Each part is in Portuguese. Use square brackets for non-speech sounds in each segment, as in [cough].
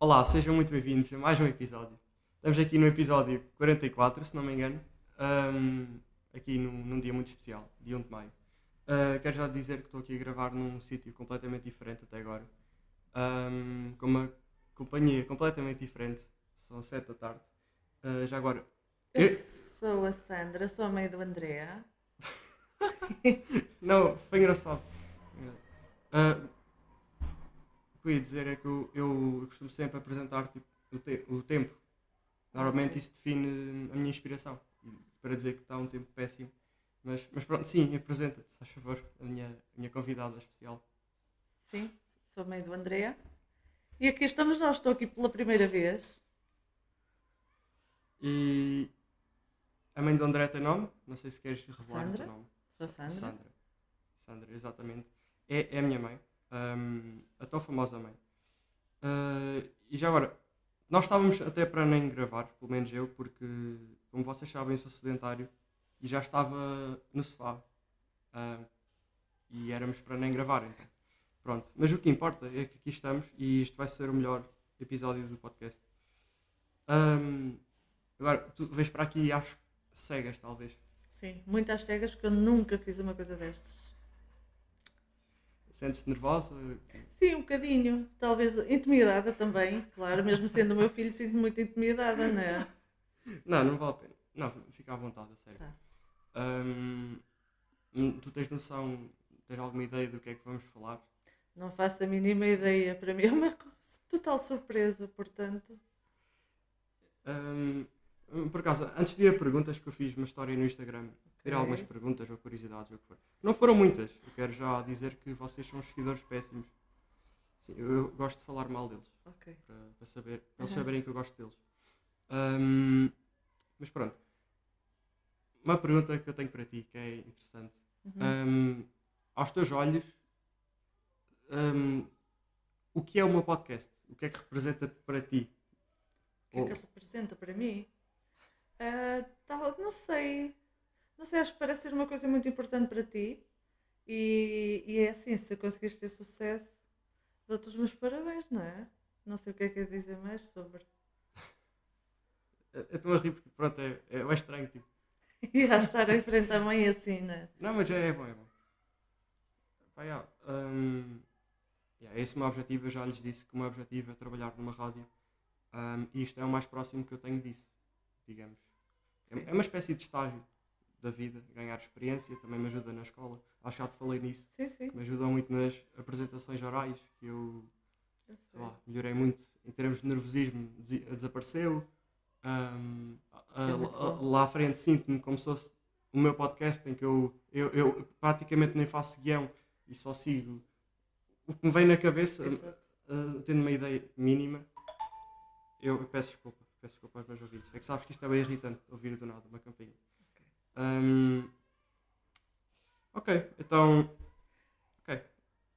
Olá, sejam muito bem-vindos a mais um episódio. Estamos aqui no episódio 44, se não me engano, ahm, aqui num, num dia muito especial, dia 1 de maio. Ah, quero já dizer que estou aqui a gravar num sítio completamente diferente até agora, ahm, com uma companhia completamente diferente, são 7 da tarde. Ah, já agora, Eu Eu- sou a Sandra, sou a mãe do André. [laughs] Não, foi engraçado. Ah, o que eu ia dizer é que eu, eu costumo sempre apresentar tipo, o, te- o tempo. Normalmente isso define a minha inspiração. Para dizer que está um tempo péssimo. Mas, mas pronto, sim, apresenta-te, se faz favor, a minha, a minha convidada especial. Sim, sou a mãe do André. E aqui estamos nós, estou aqui pela primeira vez. E a mãe do André tem nome? Não sei se queres revelar Sandra? o teu nome. Sou a Sandra. Sandra. Sandra, exatamente. É, é a minha mãe. Hum, a tão famosa mãe. Ah, e já agora, nós estávamos até para nem gravar, pelo menos eu, porque, como vocês sabem, sou sedentário e já estava no sofá. Ah, e éramos para nem gravar, então. Pronto. Mas o que importa é que aqui estamos e isto vai ser o melhor episódio do podcast. Hum, agora, tu vês para aqui às cegas, talvez. Sim, muitas cegas porque eu nunca fiz uma coisa destas. Sentes-te nervosa? Sim, um bocadinho. Talvez intimidada também, claro, mesmo sendo o meu filho, sinto-me muito intimidada, não é? Não, não vale a pena. Não, fica à vontade, a sério. Tá. Hum, tu tens noção, tens alguma ideia do que é que vamos falar? Não faço a mínima ideia. Para mim é uma total surpresa, portanto. Hum, por acaso, antes de ir a perguntas que eu fiz uma história no Instagram, ter algumas perguntas ou curiosidades ou o que for. Não foram muitas, eu quero já dizer que vocês são seguidores péssimos. Sim, eu, eu gosto de falar mal deles, Ok. para, para saber, para eles saberem que eu gosto deles. Hum, mas pronto. Uma pergunta que eu tenho para ti, que é interessante. Uhum. Hum, aos teus olhos, hum, o que é meu podcast? O que é que representa para ti? O que é que representa para mim? Tal, não sei. Não sei, acho que parece ser uma coisa muito importante para ti. E, e é assim, se conseguires ter sucesso, dou-te os meus parabéns, não é? Não sei o que é que é dizer mais sobre. Eu estou a rir porque pronto, é, é, é estranho. Tipo. [laughs] E a estar em frente à mãe assim, não é? Não, mas é, é bom, é bom. Pá, yeah, hum, yeah, esse é o meu objetivo. Eu já lhes disse que o meu objetivo é trabalhar numa rádio. hum, e isto é o mais próximo que eu tenho disso, digamos. É, é uma espécie de estágio da vida, ganhar experiência, também me ajuda na escola. Acho que já te falei nisso. Sim, sim. me ajudam muito nas apresentações orais, que eu eu sei lá, melhorei muito em termos de nervosismo, desapareceu. Ahm, a- é a- lá à frente sinto-me como se fosse o meu podcast em que eu, eu, eu praticamente nem faço guião e só sigo o que me vem na cabeça, ah, tendo uma ideia mínima. Eu, eu peço desculpa, peço desculpa aos meus ouvintes. É que sabes que isto é bem irritante ouvir do nada uma campainha. Ok. Ahm, ok, então. Ok.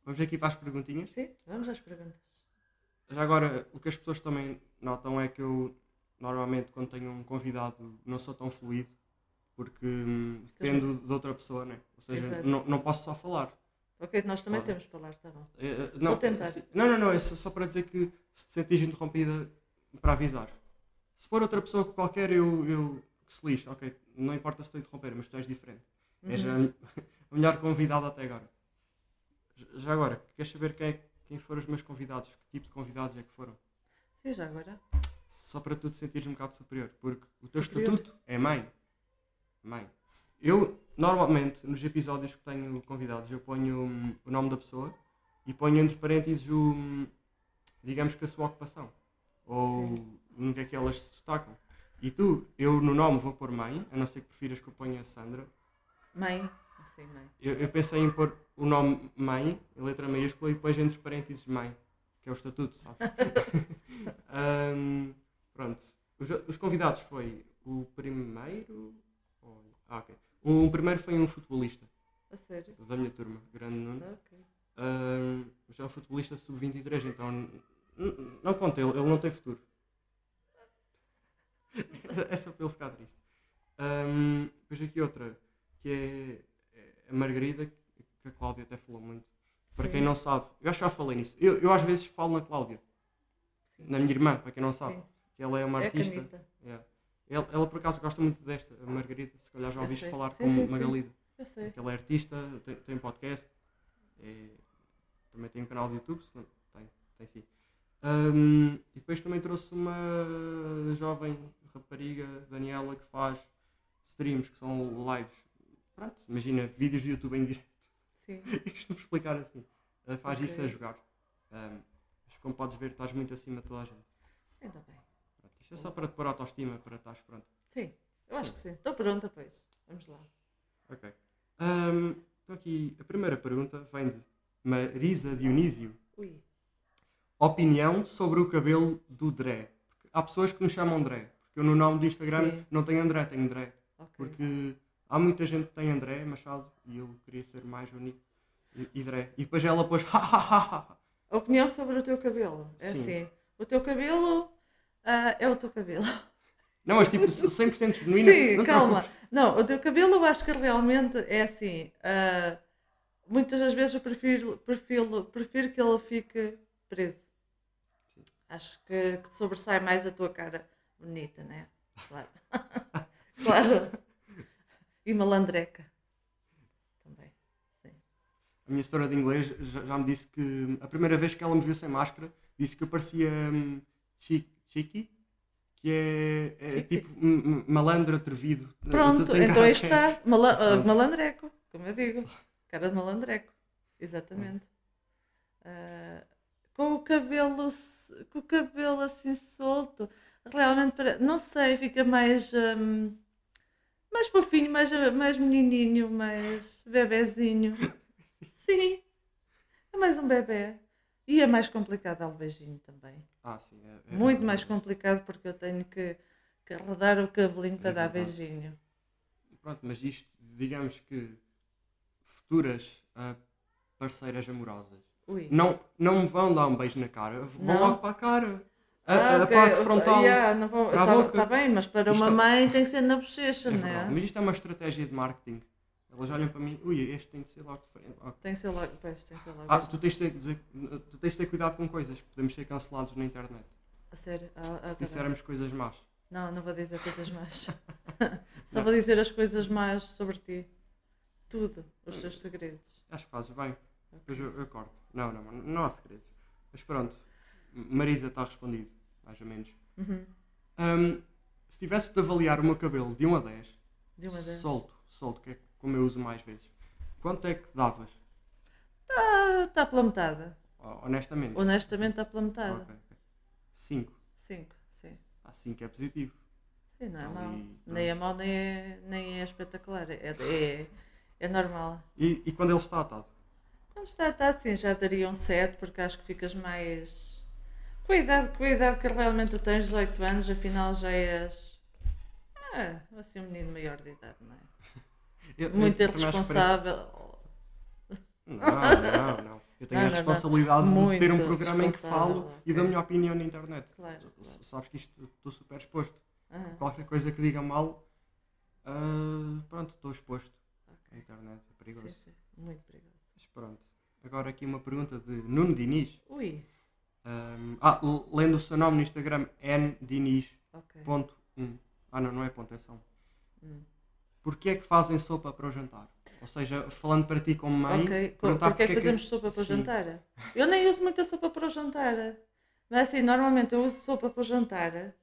Vamos aqui para as perguntinhas. Sim, vamos às perguntas. Já agora, o que as pessoas também notam é que eu, normalmente, quando tenho um convidado, não sou tão fluido, porque hum, dependo de outra pessoa, né? Ou seja, não, não posso só falar. Ok, nós também Claro. temos de falar, tá bom. É, não, Vou tentar. se- Não, não, não, é só, só para dizer que se te sentires interrompida, para avisar. Se for outra pessoa qualquer, eu, eu que se lixe, ok, não importa se estou a interromper, mas tu és diferente. És a, Uhum. [laughs] a melhor convidada até agora. Já- agora, queres saber quem, é- quem foram os meus convidados? Que tipo de convidados é que foram? Sim, já agora. Só para tu te sentires um bocado superior, porque o teu Superior? estatuto é mãe. Mãe. Eu, normalmente, nos episódios que tenho convidados, eu ponho hum, o nome da pessoa e ponho entre parênteses o, hum, digamos que a sua ocupação. Ou Sim. no que é que elas se destacam. E tu, eu no nome vou pôr mãe, a não ser que prefiras que eu ponha a Sandra. Mãe. Assim, mãe. Eu, eu pensei em pôr o nome mãe, em letra maiúscula, e depois entre parênteses mãe, que é o estatuto, sabes? [laughs] Ahm, pronto. Os, os convidados foi o primeiro. Ah, ok. O primeiro foi um futebolista A sério. da minha turma, grande Nuno. Ok. Ahm, mas é um futebolista sub-23, então não conta, ele, ele não tem futuro. É só para ele ficar triste. Ahm, depois aqui outra, que é, é a Margarida, que a Cláudia até falou muito. Para Sim. quem não sabe, eu acho que já falei nisso. Eu, eu às vezes falo na Cláudia. Sim. na minha irmã, para quem não sabe. Sim. Que ela é uma É artista. Yeah. Ela, ela, por acaso gosta muito desta, a Margarida. Se calhar já Eu ouviste sei. falar Sim, com sim, sim. Magalida. Eu sei. Que ela é artista, tem, tem um podcast, é- também tem um canal de YouTube, não, tem, tem sim. Ahm, e depois também trouxe uma jovem rapariga, Daniela, que faz streams, que são lives. Pronto, imagina, vídeos de YouTube em direto. Sim. [laughs] E costumo explicar assim. Ela faz Ok. isso a jogar. Ahm, mas como podes ver, estás muito acima de toda a gente. Ainda bem. Pronto, isto é só para te pôr autoestima, para estás pronto. Sim. Eu acho Sim. que sim. Estou pronta, pois. Vamos lá. Ok. Ahm, então aqui, a primeira pergunta vem de Marisa Dionísio. Ui. Opinião sobre o cabelo do Dré. Porque há pessoas que me chamam Dré. Porque eu no nome do Instagram Sim. não tenho André, tenho Dré. Ok. Porque há muita gente que tem André Machado e eu queria ser mais único. E, e Dré. E depois ela pôs [laughs] ha ha ha. A opinião sobre o teu cabelo. É Sim. assim. O teu cabelo ah, é o teu cabelo. Não, mas tipo 100% genuína. Sim, não calma. preocupes. Não, o teu cabelo eu acho que realmente é assim. ah, muitas das vezes eu prefiro, prefiro, prefiro que ele fique preso. Acho que, que sobressai mais a tua cara bonita, né? Claro. [laughs] claro. E malandreca. Também. Sim. A minha história de inglês já, já me disse que a primeira vez que ela me viu sem máscara disse que eu parecia hum, chi- chiqui, que é, é tipo malandro atrevido. Pronto, então aí [laughs] está. Mala- ah, Pronto. malandreco, como eu digo. Cara de malandreco. Exatamente. Ah, com o cabelo com o cabelo assim solto, realmente não sei, fica mais hum, mais fofinho, mais, mais menininho, mais bebezinho. [laughs] Sim, é mais um bebê. E é mais complicado dar o beijinho também. Ah, sim, é- é- Muito mais complicado porque eu tenho que, que arredar o cabelinho para É dar verdade. beijinho. Pronto, mas isto, digamos que futuras ah, parceiras amorosas Ui. não, não me vão dar um beijo na cara, vão Não? logo para a cara. A, Ah, a ok. parte frontal. Yeah, vou- para a tá, boca. tá bem, mas para Isto uma é- mãe tem que ser na bochecha, É não é? mas isto é uma estratégia de marketing. Elas olham para mim, ui, este tem de ser logo diferente. Ok. Tem que ser logo. Pois, tem que ser logo. Ah, tu tens, de ter, dizer- tu tens de ter cuidado com coisas, que podemos ser cancelados na internet. A sério. Ah, ah, Se tá dissermos coisas más. Não, não vou dizer coisas más. [laughs] Só Não. vou dizer as coisas más sobre ti. Tudo. Os teus segredos. Acho que fazes bem. Ok. Depois eu, eu corto. Não, não, não há segredos. Mas pronto, Marisa está respondido, mais ou menos. Uhum. Hum, se tivesse de avaliar o meu cabelo de 1 a 10, De uma das. solto, solto, que é como eu uso mais vezes, quanto é que davas? Está tá pela metade. Ho- Honestamente. Honestamente está pela metade. 5. Cinco, sim. Ah, 5 é positivo. Sim, não é Ali, mau. Nem é mau, nem é, nem é espetacular. É, é, é normal. E, e quando ele está atado? Quando está atado, sim, já daria um 7, porque acho que ficas mais. Com a idade, com a idade que realmente tu tens, 18 anos, afinal já és. Ah, assim um menino maior de idade, não é? [laughs] Eu- eu Muito parece- irresponsável. Não, não, não. Eu tenho Não, a não, responsabilidade de ter um programa em que falo e dou a ok. minha opinião na internet. Claro, claro. Sabes que isto estou super exposto. Aham, Qualquer coisa que diga mal, ah, pronto, estou exposto. ok. A internet é perigoso. Sim, sim, muito perigoso. Mas pronto. Agora aqui uma pergunta de Nuno Diniz. Ui, Ahm, ah, lendo o seu nome no Instagram, ndiniz.1. ok. Ah, não, não é ponto, é só um. Hum. Porquê é que fazem sopa para o jantar? Ou seja, falando para ti como mãe, Ok, co- perguntar porque é que fazemos sopa para o jantar? Eu nem uso muita sopa para o jantar. Mas assim, normalmente eu uso sopa para o jantar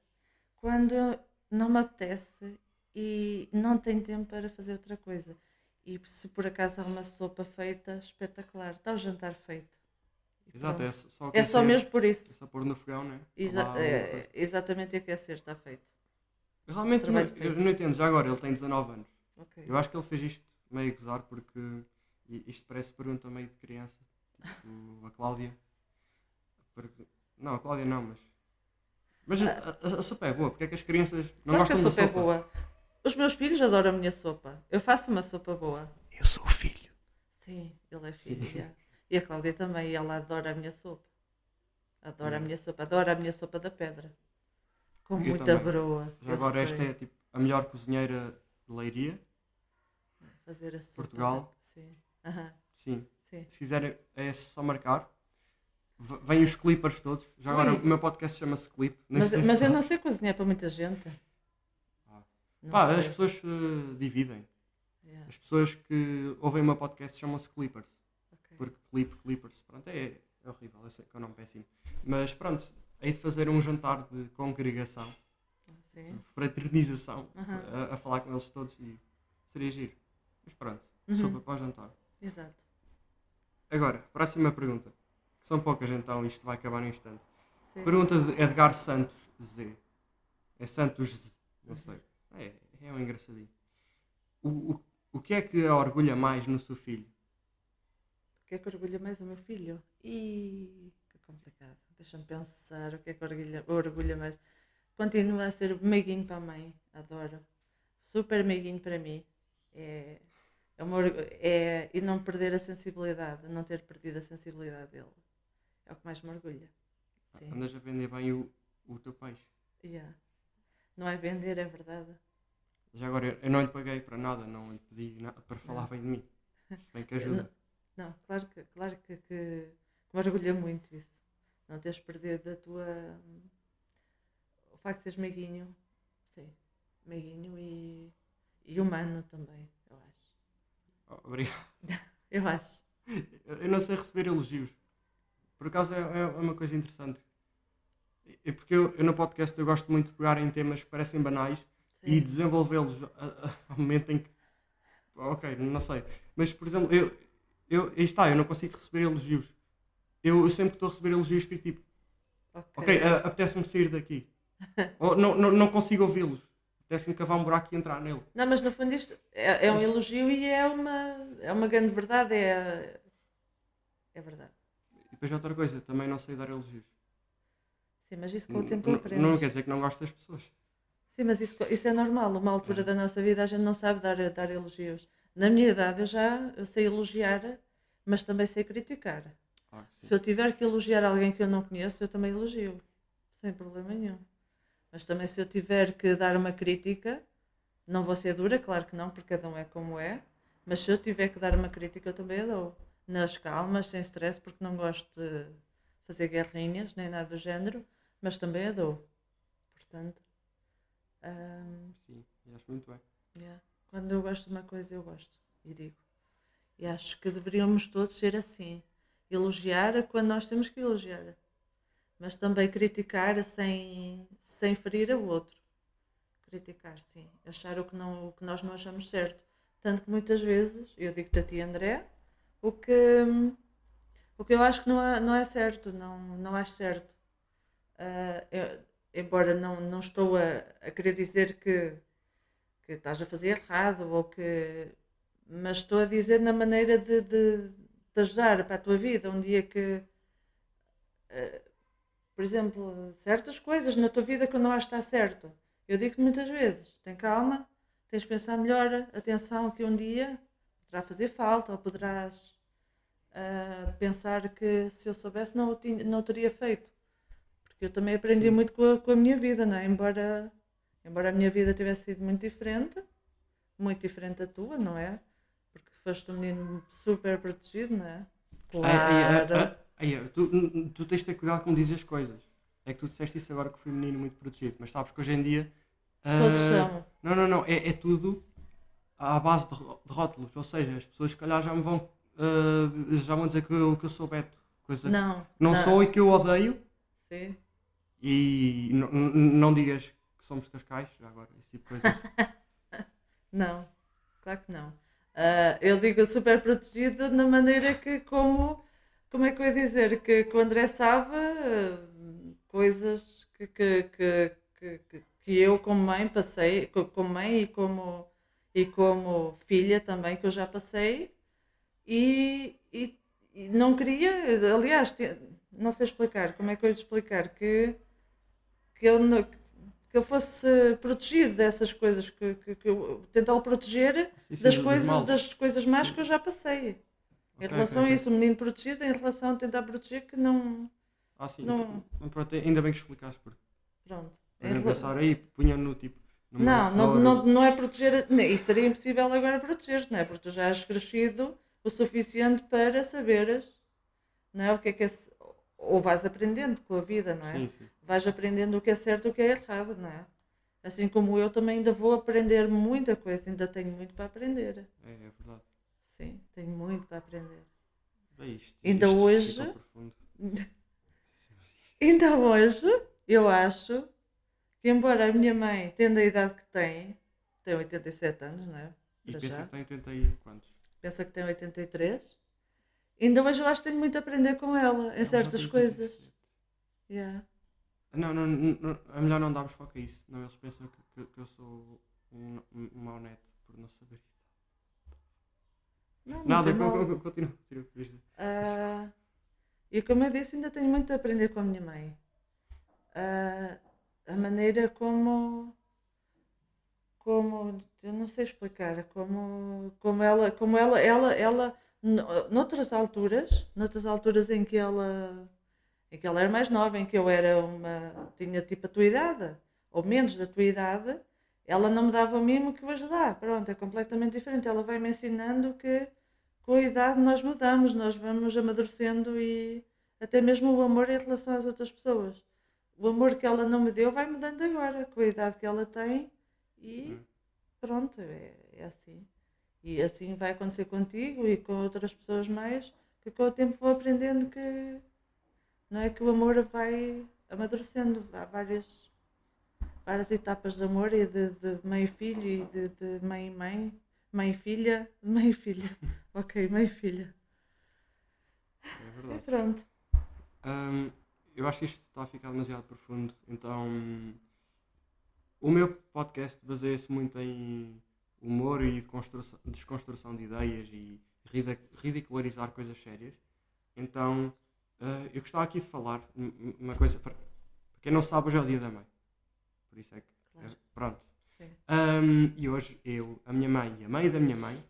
quando não me apetece e não tenho tempo para fazer outra coisa. E se por acaso há uma sopa feita, espetacular. Está o jantar feito. Exato, é só, É só mesmo por É isso. só pôr no fogão, né? Exa- é, exatamente aquecer, está feito. Eu Realmente não, eu não entendo, já agora ele tem 19 anos. Ok. Eu acho que ele fez isto meio a gozar porque isto parece pergunta meio de criança. Tipo, a Cláudia. Porque- não, a Cláudia não, mas. Mas a, a- a sopa é boa, porque é que as crianças não Claro que a gostam sopa da é boa. Os meus filhos adoram a minha sopa. Eu faço uma sopa boa. Eu sou o filho. Sim, ele é filho. E a Cláudia também, ela adora a minha sopa. Adora a Hum. minha sopa, adora a minha sopa da pedra. Com Eu muita também. broa. Já agora sei. esta é tipo a melhor cozinheira de Leiria. Fazer a sopa. Portugal. Sim. Sim. sim. Se quiserem é só marcar. vêm os clippers todos. Já agora Ui. o meu podcast chama-se Clip. Mas, mas eu não sei cozinhar para muita gente. Ah. Pá, as pessoas eh, dividem. Yeah, As pessoas que ouvem o meu podcast chamam-se Clippers. Porque clip, Clippers, pronto, é, é horrível, eu sei que é um nome péssimo. Mas pronto, hei de fazer um jantar de congregação, Sim. fraternização, Aham. a, a falar com eles todos e seria giro. Mas pronto, Uhum. sopa para o jantar. Exato. Agora, próxima pergunta. Que são poucas então, isto vai acabar no instante. Sim. Pergunta de Edgar Santos Z. É Santos Z, não sei. É, é um engraçadinho. O, o, o que é que a orgulha mais no seu filho? O que é que orgulha mais o meu filho? Ih, que complicado. Deixa-me pensar o que é que orgulha, orgulha mais. Continua a ser meiguinho para a mãe, adoro. Super meiguinho para mim. É, é, uma, é, e não perder a sensibilidade, não ter perdido a sensibilidade dele. É o que mais me orgulha. Sim. Andas a vender bem o, o teu peixe. Yeah. Não é vender, é verdade. Já agora, eu, não lhe paguei para nada, não lhe pedi nada para falar Não. bem de mim. Se bem que ajuda. Não, claro que, claro que, que, que me orgulha muito isso. Não teres perdido a tua. O facto de seres meiguinho, sim, meiguinho e, e humano também, eu acho. Oh, obrigado. [laughs] Eu acho. Eu não sei receber elogios. Por acaso é, é uma coisa interessante. É porque eu, eu no podcast eu gosto muito de pegar em temas que parecem banais e Sim. desenvolvê-los a- a- ao momento em que. Ok, não sei. Mas, por exemplo, eu, eu, aí está, eu não consigo receber elogios. Eu, eu sempre que estou a receber elogios fico tipo, ok, a- apetece-me sair daqui. [laughs] Ou não, não, não consigo ouvi-los. Apetece-me cavar um buraco e entrar nele. Não, mas no fundo isto é, é um Mas- elogio e é uma, é uma grande verdade. É, é verdade. E depois outra coisa, também não sei dar elogios. Sim, mas isso com o tempo aprendes. Não quer dizer que não gosto das pessoas. Sim, mas isso, isso é normal. Uma altura É. da nossa vida a gente não sabe dar, dar elogios. Na minha idade eu já eu sei elogiar, mas também sei criticar. Sim. Se eu tiver que elogiar alguém que eu não conheço, eu também elogio. Sem problema nenhum. Mas também se eu tiver que dar uma crítica, não vou ser dura, claro que não, porque cada um é como é. Mas se eu tiver que dar uma crítica, eu também a dou. Nas calmas, sem stress, porque não gosto de fazer guerrinhas, nem nada do género, mas também a dou. Portanto, hum, Sim, e acho muito bem. Yeah. Quando eu gosto de uma coisa, eu gosto. E digo. E acho que deveríamos todos ser assim. Elogiar quando nós temos que elogiar. Mas também criticar sem, sem ferir o outro. Criticar, sim. Achar o que, não, o que nós não achamos certo. Tanto que muitas vezes, eu digo-te a ti, André, o que, o que eu acho que não é, não é certo. Não, não acho certo. Ah, eu- embora não, não estou a, a querer dizer que que estás a fazer errado ou que mas estou a dizer na maneira de, de, de ajudar para a tua vida um dia que eh, por exemplo certas coisas na tua vida que não acho que está certo eu digo-te muitas vezes tem calma tens de pensar melhor atenção que um dia poderá fazer falta ou poderás ah, pensar que se eu soubesse não o, tinha, não o teria feito porque eu também aprendi Sim. muito com a, com a minha vida não é? embora Embora a minha vida tivesse sido muito diferente, muito diferente da tua, não é? Porque foste um menino super protegido, não é? Claro. Ai, ai, ai, tu, tu tens de ter cuidado como dizes as coisas. É que tu disseste isso agora que fui um menino muito protegido, mas sabes que hoje em dia. Todos ah, são. Não, não, não. É, é tudo à base de, de rótulos. Ou seja, as pessoas se calhar já me vão. ah, já vão dizer que eu, que eu sou Beto. Coisa que Não. não, sou e que eu odeio. Sim. E não digas somos cascais, já agora, esse tipo de coisas. [laughs] Não. Claro que não. Ah, eu digo super protegido na maneira que, como. Como é que eu ia dizer? Que, que o André sabe ah, coisas que, que, que, que, que- eu, como mãe, passei, co- como mãe e como, e como filha também, que eu já passei, e, e, e não queria, aliás, não sei explicar, como é que eu ia explicar, que, que, não- que ele fosse protegido dessas coisas, que, que, que eu tentá-lo proteger Sim, sim, das coisas, das coisas más Sim. que eu já passei. Em Ok, relação ok, a isso, o menino protegido, em relação a tentar proteger, que não. Ah, sim. não- então, pronto, ainda bem que explicaste, porque Pronto. eu Em não rela- pensar aí, punha no tipo. Não, não, não, não é proteger. não, Isso seria impossível agora proteger, não é? Porque tu já has crescido o suficiente para saberes não é? o que é que é. ou vais aprendendo com a vida, não é? Sim, sim. Vais aprendendo o que é certo e o que é errado, não é? Assim como eu também ainda vou aprender muita coisa, ainda tenho muito para aprender. É, é verdade. Sim, tenho muito para aprender. É isto. Ainda isto hoje-. [laughs] Ainda hoje, eu acho que, embora a minha mãe, tendo a idade que tem, tem 87 anos, não é? E pensa já. que tem 80 e quantos? Pensa que tem 83. Ainda hoje eu acho que tenho muito a aprender com ela, em Ela certas coisas. 87. Yeah. Não, não, não, é melhor não darmos foco a isso. Não, eles pensam que, que, que eu sou um, um mau neto por não saber. Não, não Nada, continua. continua. Ah, e como eu disse, ainda tenho muito a aprender com a minha mãe. Ah, a maneira como, como, eu não sei explicar, como, como ela, como ela, ela, ela, no- noutras alturas, noutras alturas em que ela, em que ela era mais nova, em que eu era uma, tinha tipo a tua idade, ou menos da tua idade, ela não me dava o mimo que hoje dá. Pronto, é completamente diferente. Ela vai me ensinando que com a idade nós mudamos, nós vamos amadurecendo e até mesmo o amor em relação às outras pessoas. O amor que ela não me deu vai mudando agora, com a idade que ela tem e Hum. pronto, é, é assim. E assim vai acontecer contigo e com outras pessoas mais, que com o tempo vou aprendendo que não é que o amor vai amadurecendo, há várias, várias etapas de amor e de, de mãe e filho e de, de mãe e mãe, mãe e filha, mãe e filha. [laughs] Ok, mãe e filha. É E verdade. pronto. Hum, eu acho que isto está a ficar demasiado profundo, então o meu podcast baseia-se muito em humor e construção- desconstrução de ideias e ridicularizar coisas sérias. Então eh, eu gostava aqui de falar um- um- uma coisa para, quem não sabe, hoje é o dia da mãe. Por isso é que. Claro. Pronto. Hum, e hoje eu, a minha mãe e a mãe da minha mãe,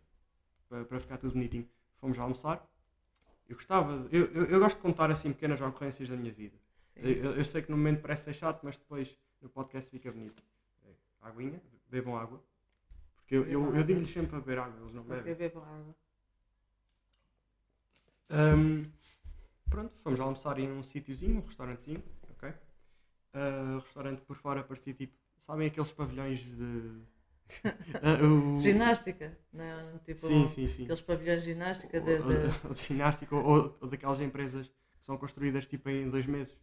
para, para ficar tudo bonitinho, fomos almoçar. Eu gostava, eu, eu, eu gosto de contar assim pequenas ocorrências da minha vida. Eu, eu sei que no momento parece ser chato, mas depois no podcast fica bonito. É, Aguinha, bebam água. Porque eu, eu, Bebam eu digo-lhes sempre para beber água, eles não bebem. bebam água. Hum, pronto, fomos almoçar em um sítiozinho, um restaurantezinho, ok? Ah, o restaurante por fora parecia tipo, sabem aqueles pavilhões de. [laughs] Ah, o- Ginástica, não? Tipo, Sim, sim, sim. aqueles pavilhões de ginástica de, Ou, de- ou de ginástica, ou, ou daquelas empresas que são construídas tipo em dois meses.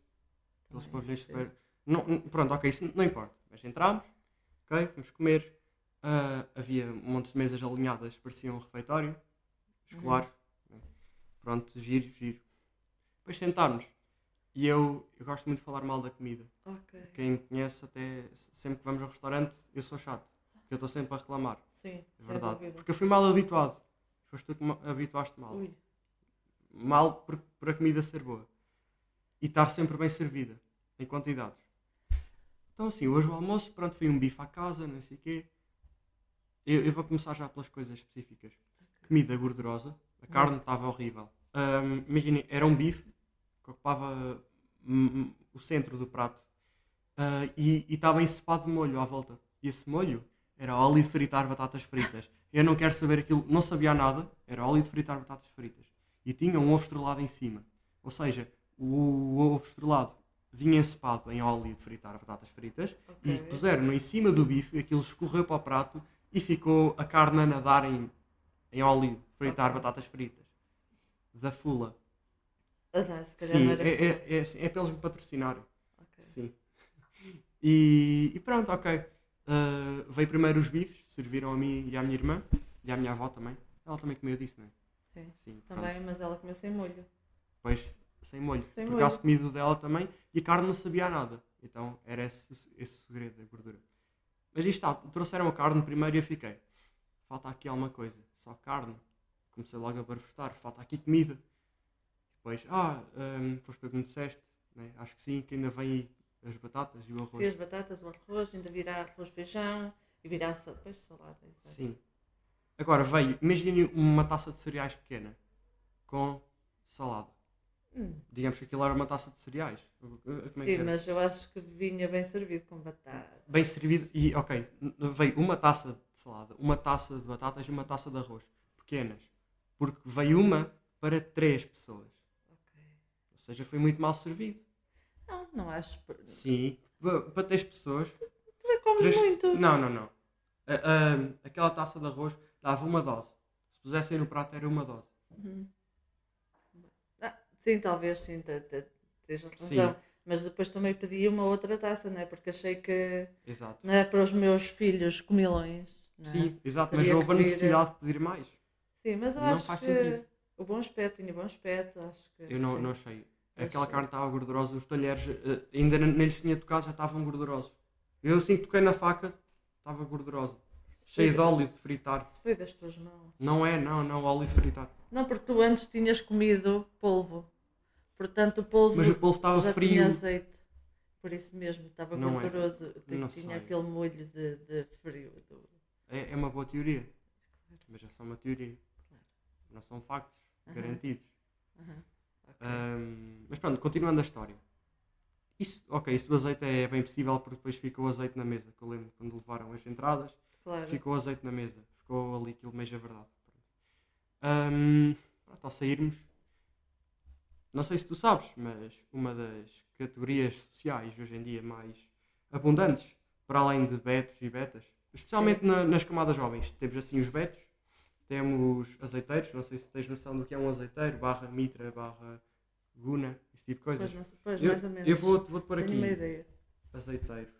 Aqueles Também, pavilhões super. Não, pronto, ok, isso não importa. Mas entramos, ok, fomos comer. ah, havia um monte de mesas alinhadas, parecia um refeitório escolar. Uhum. Pronto, giro, giro. Depois sentámos. E eu, eu gosto muito de falar mal da comida. Ok. Quem me conhece, até sempre que vamos ao restaurante, eu sou chato. Porque eu estou sempre a reclamar. Sim, É verdade. Porque eu fui mal habituado. Foste tu que me habituaste mal Ui, mal por, por a comida ser boa e estar sempre bem servida em quantidades. Então assim, hoje o almoço, pronto, foi um bife à casa, não sei o quê. Eu, eu vou começar já pelas coisas específicas. Comida gordurosa, a carne estava horrível. Ahm, Imaginem, era um bife que ocupava hum, o centro do prato Ah, e e estava ensopado de molho à volta. E esse molho era óleo de fritar batatas fritas. Eu não quero saber aquilo, não sabia nada, era óleo de fritar batatas fritas. E tinha um ovo estrelado em cima. Ou seja, o ovo estrelado vinha ensopado em óleo de fritar batatas fritas e ok. puseram em cima do bife, aquilo escorreu para o prato e ficou a carne a nadar em, em óleo de fritar Ok. batatas fritas. Da fula. Ah, não, se calhar Sim, não era é, é, é, é para eles me patrocinarem. Ok. Sim. E, e pronto, ok. Uh, veio primeiro os bifes, serviram a mim e à minha irmã e à minha avó também. Ela também comeu disso, não é? Sim, Sim, pronto. também, mas ela comeu sem molho. Depois, sem molho. Sem Por acaso comi do dela também e a carne não sabia a nada. Então era esse, esse o segredo da gordura. Mas isto está, trouxeram a carne primeiro e eu fiquei. Falta aqui alguma coisa, só carne. Comecei logo a barfustar, falta aqui comida. Depois, ah, hum, foste tu que me disseste, né? acho que sim, que ainda vem aí as batatas e o arroz. Sim, as batatas, o arroz, ainda virá arroz feijão e virá depois salada. exato. Sim. Agora veio, imagine uma taça de cereais pequena com salada. Hum, Digamos que aquilo era uma taça de cereais. É Sim, mas eu acho que vinha bem servido com batata. Bem servido e, ok, veio uma taça de salada, uma taça de batatas e uma taça de arroz. Pequenas. Porque veio uma para três pessoas. Seja, foi muito mal servido. Não, não acho. Sim, pa- para três pessoas. Tu é comes Três... muito. Não, não, não. A- a- aquela taça de arroz dava uma dose. Se pusessem no prato era uma dose. Uhum. Ah, sim, talvez sim, te- te- tens razão. Sim. Mas depois também pedi uma outra taça, não é? Porque achei que Exato. não é para os meus filhos comilões. É? Sim, exato, mas Teria houve a necessidade de pedir mais. Sim, mas eu Não acho faz que sentido. o bom aspecto, tinha bom aspecto, acho que. Eu não, sim. não achei. Eu Aquela carne estava gordurosa, os talheres eh, ainda nem lhes tinha tocado, já estavam gordurosos. Eu assim que toquei na faca, estava gordurosa. Foi- de óleo de fritar. Isso foi das tuas mãos. Não é, não, não, óleo de fritar. Não, porque tu antes tinhas comido polvo. Portanto, o polvo Mas o polvo estava já frio. tinha azeite. Por isso mesmo, estava Não é. gorduroso. Tinha, Não tinha sei. aquele molho de, de frio. do- É, é uma boa teoria. Mas é só uma teoria. Claro. Não são factos Aham. garantidos. Aham. Mas pronto, continuando a história. Isso, ok, isso do azeite é bem possível porque depois ficou azeite na mesa. Que eu lembro quando levaram as entradas, claro. ficou azeite na mesa. Ficou ali aquilo meio a verdade. Pronto. Ahm, pronto, ao sairmos, não sei se tu sabes, mas uma das categorias sociais hoje em dia mais abundantes, para além de betos e betas, especialmente na- nas camadas jovens, temos assim os betos, temos azeiteiros, não sei se tens noção do que é um azeiteiro, barra mitra, barra guna, esse tipo de coisas. Pois, pois, Eu, mais ou menos. eu vou, vou-te pôr Tenho aqui uma ideia. azeiteiro.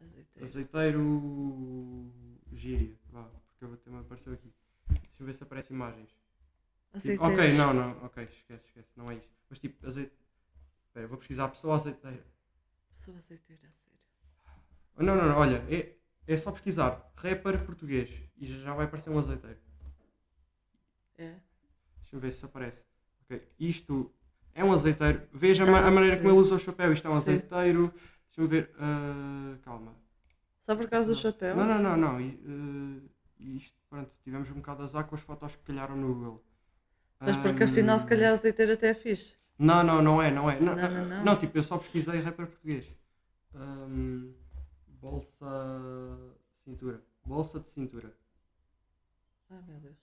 Azeiteiro. Azeiteiro gíria, vá, porque eu até me apareceu aqui. Deixa eu ver se aparecem imagens. Tipo, ok, não, não, ok, esquece, esquece, não é isto. Mas tipo, azeite. Espera, vou pesquisar pessoa azeiteira. Pessoa azeiteira, a sério. Não, não, não, olha, é, é só pesquisar rapper português e já vai aparecer um azeiteiro. É? Deixa eu ver se aparece. Ok, isto é um azeiteiro. Veja Ah, a maneira ok. como ele usa o chapéu. Isto é um Sim. azeiteiro. Deixa-me ver. ah, calma. Só por causa do Não. chapéu? Não, não, não, não. E, eh, isto, pronto, tivemos um bocado de azar com as fotos que calharam no Google. Mas porque afinal, se calhar, azeiteiro até é fixe. Não, não, não é, não é. Não, Não, não, não. não, tipo, eu só pesquisei rapper português. Ahm, bolsa. Cintura. Bolsa de cintura. Ah, meu Deus.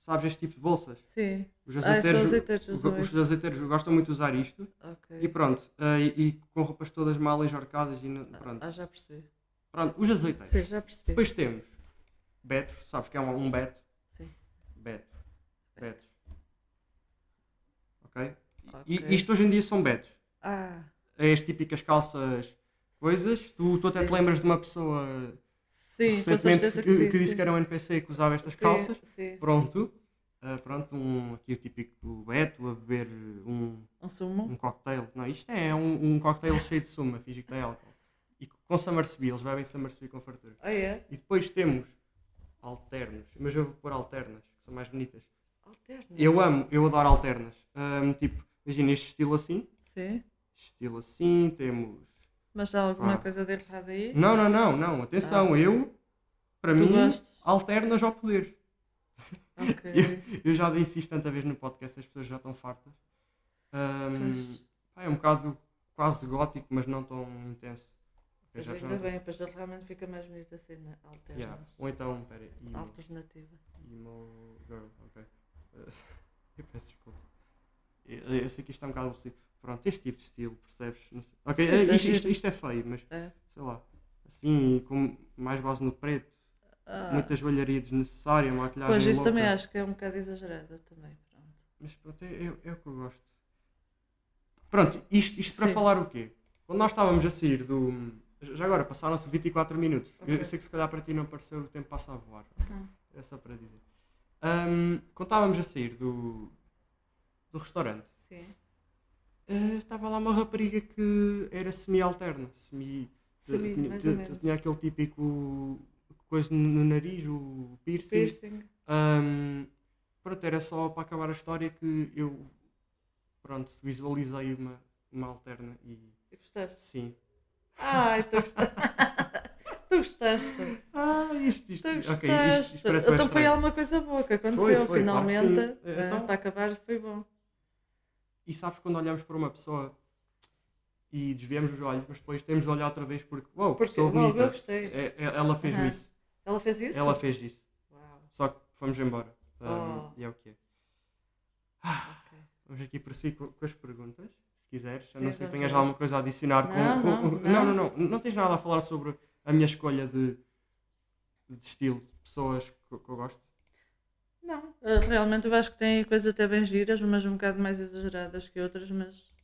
Sabes este tipo de bolsas? Sim. Os Ah, são azeiteiros, azeiteiros, os, azeiteiros gostam muito de usar isto. Ok. E pronto. eh, e, e com roupas todas mal enjorcadas e pronto. Ah, já percebi. Pronto, os azeiteiros. Sim, já percebi. Depois temos betos, sabes que é um, um beto? Sim. Beto. Betos. Ok? E Ok. isto hoje em dia são betos. Ah, É as típicas calças coisas. Tu, tu até te Sim. lembras de uma pessoa sim, com certeza que, que, sim. que disse sim. que era um NPC que usava estas Sim, calças. Sim. Pronto. Ah, pronto, um, aqui o típico beto a beber um, Um sumo. um cocktail. Não, isto é um, um cocktail [laughs] cheio de suma, finge que tem álcool. E com Summersby, eles bebem Summersby com fartura. Ah, é? E depois temos alternos, mas eu vou pôr alternas, que são mais bonitas. Alternas. Eu amo, eu adoro alternas. Ahm, tipo, imagina este estilo assim, Sim. estilo assim, temos. Mas há alguma Ah. coisa de errado aí? Não, não, não, não, atenção, eu, para Ah. Tu mim, alternas ao poder. Ok. [laughs] Eu, eu já disse isto tanta vez no podcast, as pessoas já estão fartas. Pois. pá, é um bocado quase gótico, mas não tão intenso. Mas Já- já ainda não- bem, depois ele realmente fica mais bonito assim, na alternas. Yeah. Ou então, pera, emo, Alternativa. emo girl, ok. [laughs] Eu peço desculpa. Eu, eu sei que isto é um bocado aborrecido. Pronto, este tipo de estilo, percebes? Ok, é isto, isto- isto é feio, mas É. sei lá. Assim, com mais base no preto, Ah, muita joalharia desnecessária, maquilhagem pois isso louca. também acho que é um bocado exagerado também. Pronto. Mas pronto, é, é, é o que eu gosto. Pronto, isto, isto para Sim. falar o quê? Quando nós estávamos a sair do. Já agora, passaram-se 24 minutos. Eu- Eu, sei que se calhar para ti não pareceu, o tempo passa a voar. Hum. É só para dizer. Ahm, quando estávamos a sair do, do restaurante, Sim. Eh, estava lá uma rapariga que era semi-alterna. Semi, Semi, tinha, aquele típico coisa no, no nariz, o piercing. Piercing. Ahm, pronto, era só para acabar a história que eu pronto, visualizei uma, uma alterna e E gostaste? sim. Ai, tu gostaste. [laughs] tu gostaste. Ah, isto, isto, Tu gostaste. isto, isto bem então foi alguma coisa boa que aconteceu, Foi, foi, claro que finalmente. sim. eh, Então- para acabar foi bom. E sabes quando olhamos para uma pessoa e desviamos os olhos, mas depois temos de olhar outra vez porque, uau, Porque pessoa bonita. É- é- ela fez-me Aham. isso. Ela fez isso? Ela fez isso. Uau. Só que fomos embora. Ahm, Oh. E é o que é. vamos aqui por si com, com as perguntas, se quiseres. A Sim, não ser que vamos tenhas alguma coisa a adicionar. com- Não, com- não, com- não. não, não, não. Não tens nada a falar sobre a minha escolha de, de estilo, de pessoas que, que eu gosto. Não, eh, realmente eu acho que tem coisas até bem giras, mas um bocado mais exageradas que outras, mas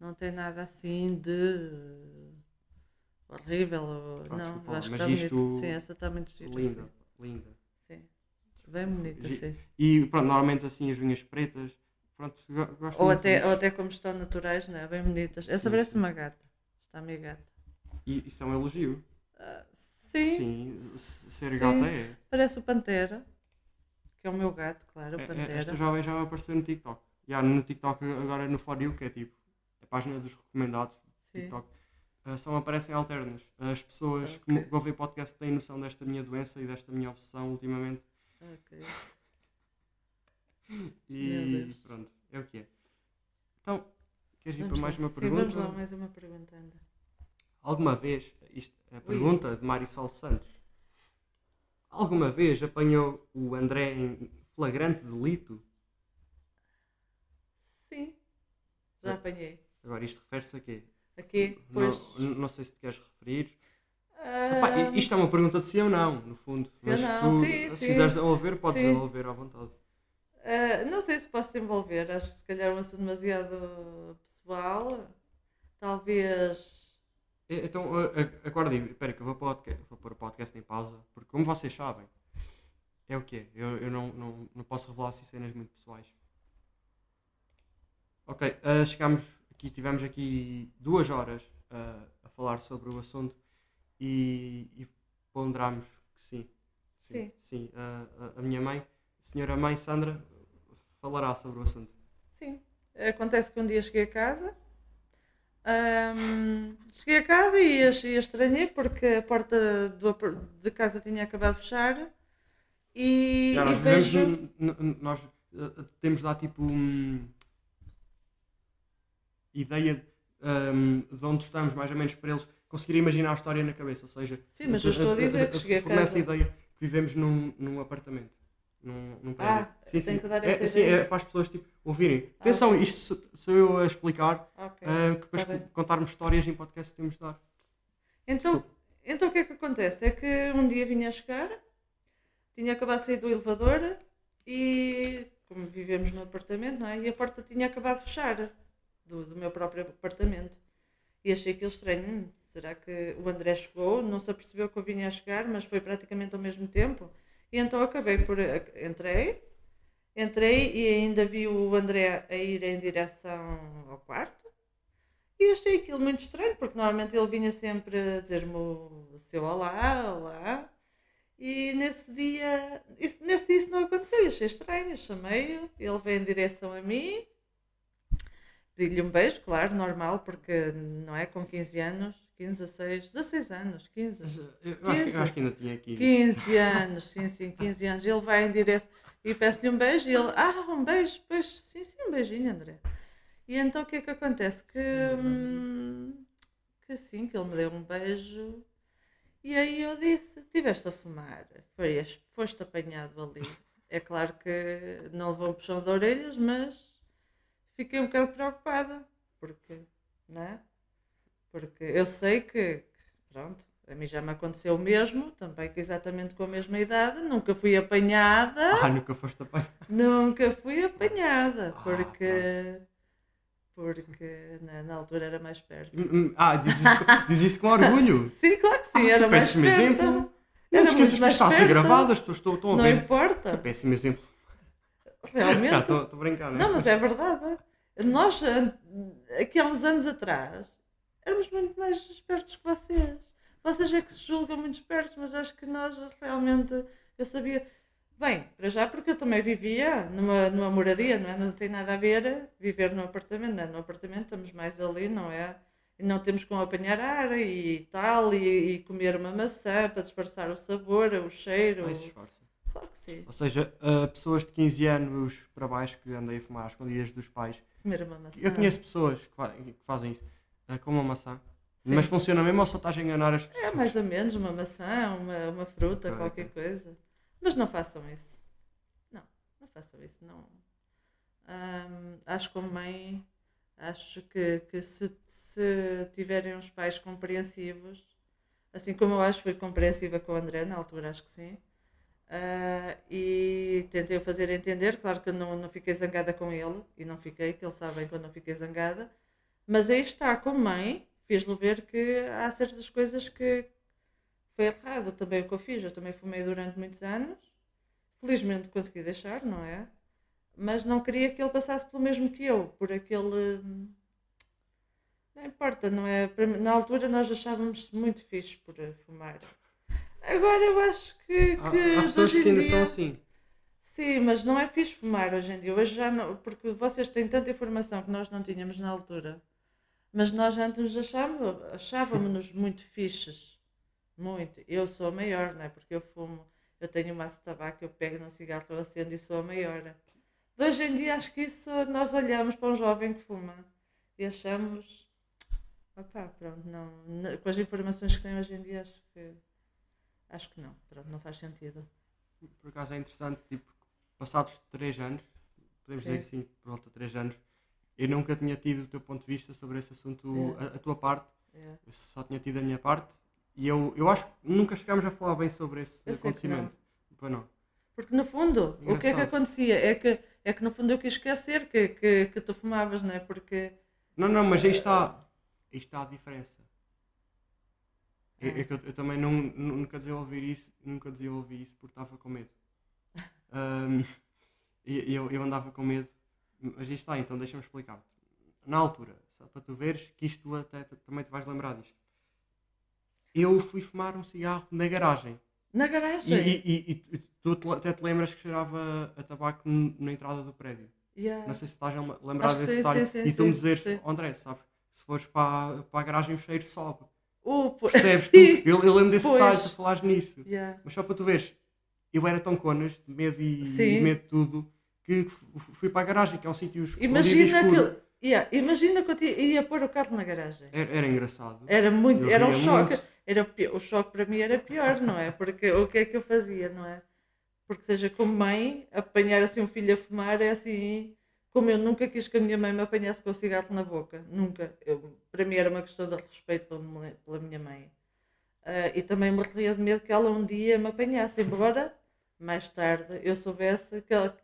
não tem nada assim de horrível. Ou... Ah, não, desculpa eu acho que está isto- bonito. Sim, essa está muito gira. Linda, Sim. linda. sim. Bem bonita, sim. E pronto, normalmente assim as unhas pretas. Pronto, go- gosto Ou até, disso. ou até como estão naturais, né? bem bonitas. Essa Sim, parece sim. uma gata. Está minha gata. E isso é um elogio. Ah, sim, Sim, ser Sim. gata é. parece o Pantera, que é o meu gato, claro, o É- é- Pantera. Esta jovem já vai aparecer no TikTok. Já no TikTok agora no For You, que é tipo a página dos recomendados do Sim. TikTok. ah, só aparecem alternas. As pessoas que Ok. me ouvem podcast têm noção desta minha doença e desta minha obsessão ultimamente. Ok. [laughs] E pronto, é o que é. Então, queres ir Vamos para mais uma Sim, pergunta? vamos lá, mais uma pergunta ainda. Alguma vez, isto a pergunta de Marisol Santos, alguma vez apanhou o André em flagrante delito? Sim, já Ah. apanhei. Agora, isto refere-se a quê? Aqui, pois. Não, não sei se te queres referir. ah, Epá, i- isto é uma pergunta de sim ou não, no fundo. Sim Mas não, tu, sim, se sim. quiseres desenvolver, podes Sim. desenvolver à vontade. ah, não sei se posso desenvolver, acho que se calhar é um assunto demasiado pessoal. Talvez. E- Então, a- a- aguarda aí, espera que eu vou, pôr o podcast- vou pôr o podcast em pausa, porque como vocês sabem, é o quê? Eu, eu não, não, não posso revelar assim cenas muito pessoais. Ok, ah, chegamos aqui, tivemos aqui duas horas ah, a falar sobre o assunto e, e ponderamos que sim. Sim. sim. Ah, a, a minha mãe, a senhora mãe Sandra, falará sobre o assunto. Sim. Acontece que um dia cheguei a casa. Ahm, cheguei a casa e achei estranhei porque a porta do, de casa tinha acabado de fechar. E, e nós vivemos, vejo. nós uh, temos lá tipo hum, ideia hum, de onde estamos, mais ou menos para eles conseguirem imaginar a história na cabeça. Ou seja, Sim, mas eu estou a dizer que cheguei a casa. ideia que vivemos num, num apartamento. Num, num prédio. Ah, tenho que dar é, essa sim, ideia. é para as pessoas tipo, ouvirem. Ah, Atenção, ok. isto sou- eu a explicar, Ok. uh, que depois tá contarmos histórias em podcast temos de dar. Então, então o que é que acontece? É que um dia vinha a chegar, tinha acabado de sair do elevador e, como vivemos no apartamento, não é? E a porta tinha acabado de fechar do, do meu próprio apartamento. E achei aquilo estranho. Hum, será que o André chegou? Não se apercebeu que eu vinha a chegar, mas foi praticamente ao mesmo tempo. E então acabei por. Entrei, entrei e ainda vi o André a ir em direção ao quarto. E achei aquilo muito estranho, porque normalmente ele vinha sempre dizer-me o seu olá, olá. E nesse dia, isso, nesse dia isso não aconteceu, achei estranho, chamei-o, ele veio em direção a mim, pedi-lhe um beijo, claro, normal, porque não é com 15 anos, 15, 16, 16 anos, 15. Mas, uh, eu, eu acho, que, eu acho que ainda tinha aqui. 15 anos, sim, sim, 15 anos. Ele vai em direção e peço-lhe um beijo e ele, ah, um beijo, pois, sim, sim, um beijinho, André. E então o que é que acontece? Que, hum, que sim, que ele me deu um beijo e aí eu disse, estiveste a fumar, Foi, foste apanhado ali. É claro que não levou um puxão de orelhas, mas fiquei um bocado preocupada, porque, não é? Porque eu sei que, pronto, a mim já me aconteceu o mesmo, também que exatamente com a mesma idade, nunca fui apanhada, [laughs] Ah, nunca foste apanhado. nunca fui apanhada, Ah, porque, porque na, na altura era mais perto. Hum, hum, Ah, diz isso, com- diz isso com orgulho. [laughs] Sim, claro que sim, Ah, era mais péssimo perto. exemplo. Não te esqueças que está a ser gravado, as pessoas estão, estão a Não ver. importa, Que péssimo exemplo. realmente. Já, estou a brincar, não é? Não, mas é verdade. Nós, aqui há uns anos atrás, éramos muito mais espertos que vocês. Vocês é que se julgam muito espertos, mas acho que nós realmente. Eu sabia. Bem, para já, porque eu também vivia numa, numa moradia, não é? Não tem nada a ver viver num apartamento, não é? No apartamento estamos mais ali, não é? E não temos como apanhar ar e tal, e, e comer uma maçã para disfarçar o sabor, o cheiro. Ai, se esforça. Claro que sim. Ou seja, ah, pessoas de 15 anos para baixo que andem a fumar às escondidas dos pais. Comer uma maçã. Eu conheço pessoas que, fa- que fazem isso, ah, com uma maçã. Sim. Mas funciona mesmo ou só estás a enganar as pessoas? É mais ou menos uma maçã, uma, uma fruta, Ok, qualquer coisa. Mas não façam isso. Não, não façam isso. Não, Hum, acho que como mãe, acho que, que se, se tiverem os pais compreensivos, assim como eu acho que fui compreensiva com o André, na altura acho que sim, uh, e tentei o fazer entender, claro que não, não fiquei zangada com ele, e não fiquei, que ele sabe quando não fiquei zangada, mas aí está, como mãe, fiz-lhe ver que há certas coisas que foi errado também o que eu fiz, eu também fumei durante muitos anos, felizmente consegui deixar, não é? Mas não queria que ele passasse pelo mesmo que eu, por aquele não importa, não é? Na altura nós achávamos muito fixe por fumar. Agora eu acho que. que há, há pessoas que ainda dia... são assim. Sim, mas não é fixe fumar hoje em dia. Hoje já não. Porque vocês têm tanta informação que nós não tínhamos na altura. Mas nós antes achávamos, achávamos-nos muito fixes. Muito. Eu sou a maior, não é? Porque eu fumo. Eu tenho um maço de tabaco, eu pego num cigarro, eu acendo e sou a maior. De hoje em dia acho que isso nós olhamos para um jovem que fuma e achamos Opá, pronto, não, não, com as informações que tem hoje em dia acho que acho que não, pronto, não faz sentido. Por acaso é interessante, tipo, passados 3 anos, podemos Sim. dizer que sim, por volta de 3 anos, eu nunca tinha tido o teu ponto de vista sobre esse assunto, é. a, a, tua parte, é. eu só tinha tido a minha parte e eu, eu acho que nunca chegámos a falar bem sobre esse eu acontecimento. Pois não. Porque no fundo, Engraçado. o que é que acontecia? É que, é que no fundo eu quis esquecer que, que, que tu fumavas, não é? Porque. Não, não, mas aí está aí está a diferença. É, é que eu, eu, também não, nunca desenvolvi isso, nunca desenvolvi isso porque estava com medo. [laughs] Um, e eu, eu andava com medo, mas aí está, então deixa-me explicar-te. Na altura, só para tu veres que isto até também te vais lembrar disto. Eu fui fumar um cigarro na garagem. Na garagem? E, e, e, e tu até te lembras que cheirava a tabaco na entrada do prédio. Yeah. Não sei se estás a lembrar desse detalhe. e tu me dizes, André, sabes, se fores para, para a garagem o cheiro sobe. Uh, Percebes tu? [laughs] Eu, eu lembro desse pois. detalhe, tu falares nisso. Yeah. Mas só para tu veres, eu era tão conas, de medo e, e medo de tudo, que fui para a garagem, que é um sítio Imagina que Yeah, imagina que eu ia pôr o carro na garagem. Era, era engraçado. Era muito, era um choque. Era, o choque para mim era pior, não é? Porque o que é que eu fazia, não é? Porque seja como mãe, apanhar assim um filho a fumar é assim como eu nunca quis que a minha mãe me apanhasse com o cigarro na boca, nunca. Eu, para mim era uma questão de respeito pela, pela minha mãe. Uh, e também me ria de medo que ela um dia me apanhasse, embora mais tarde eu soubesse que ela,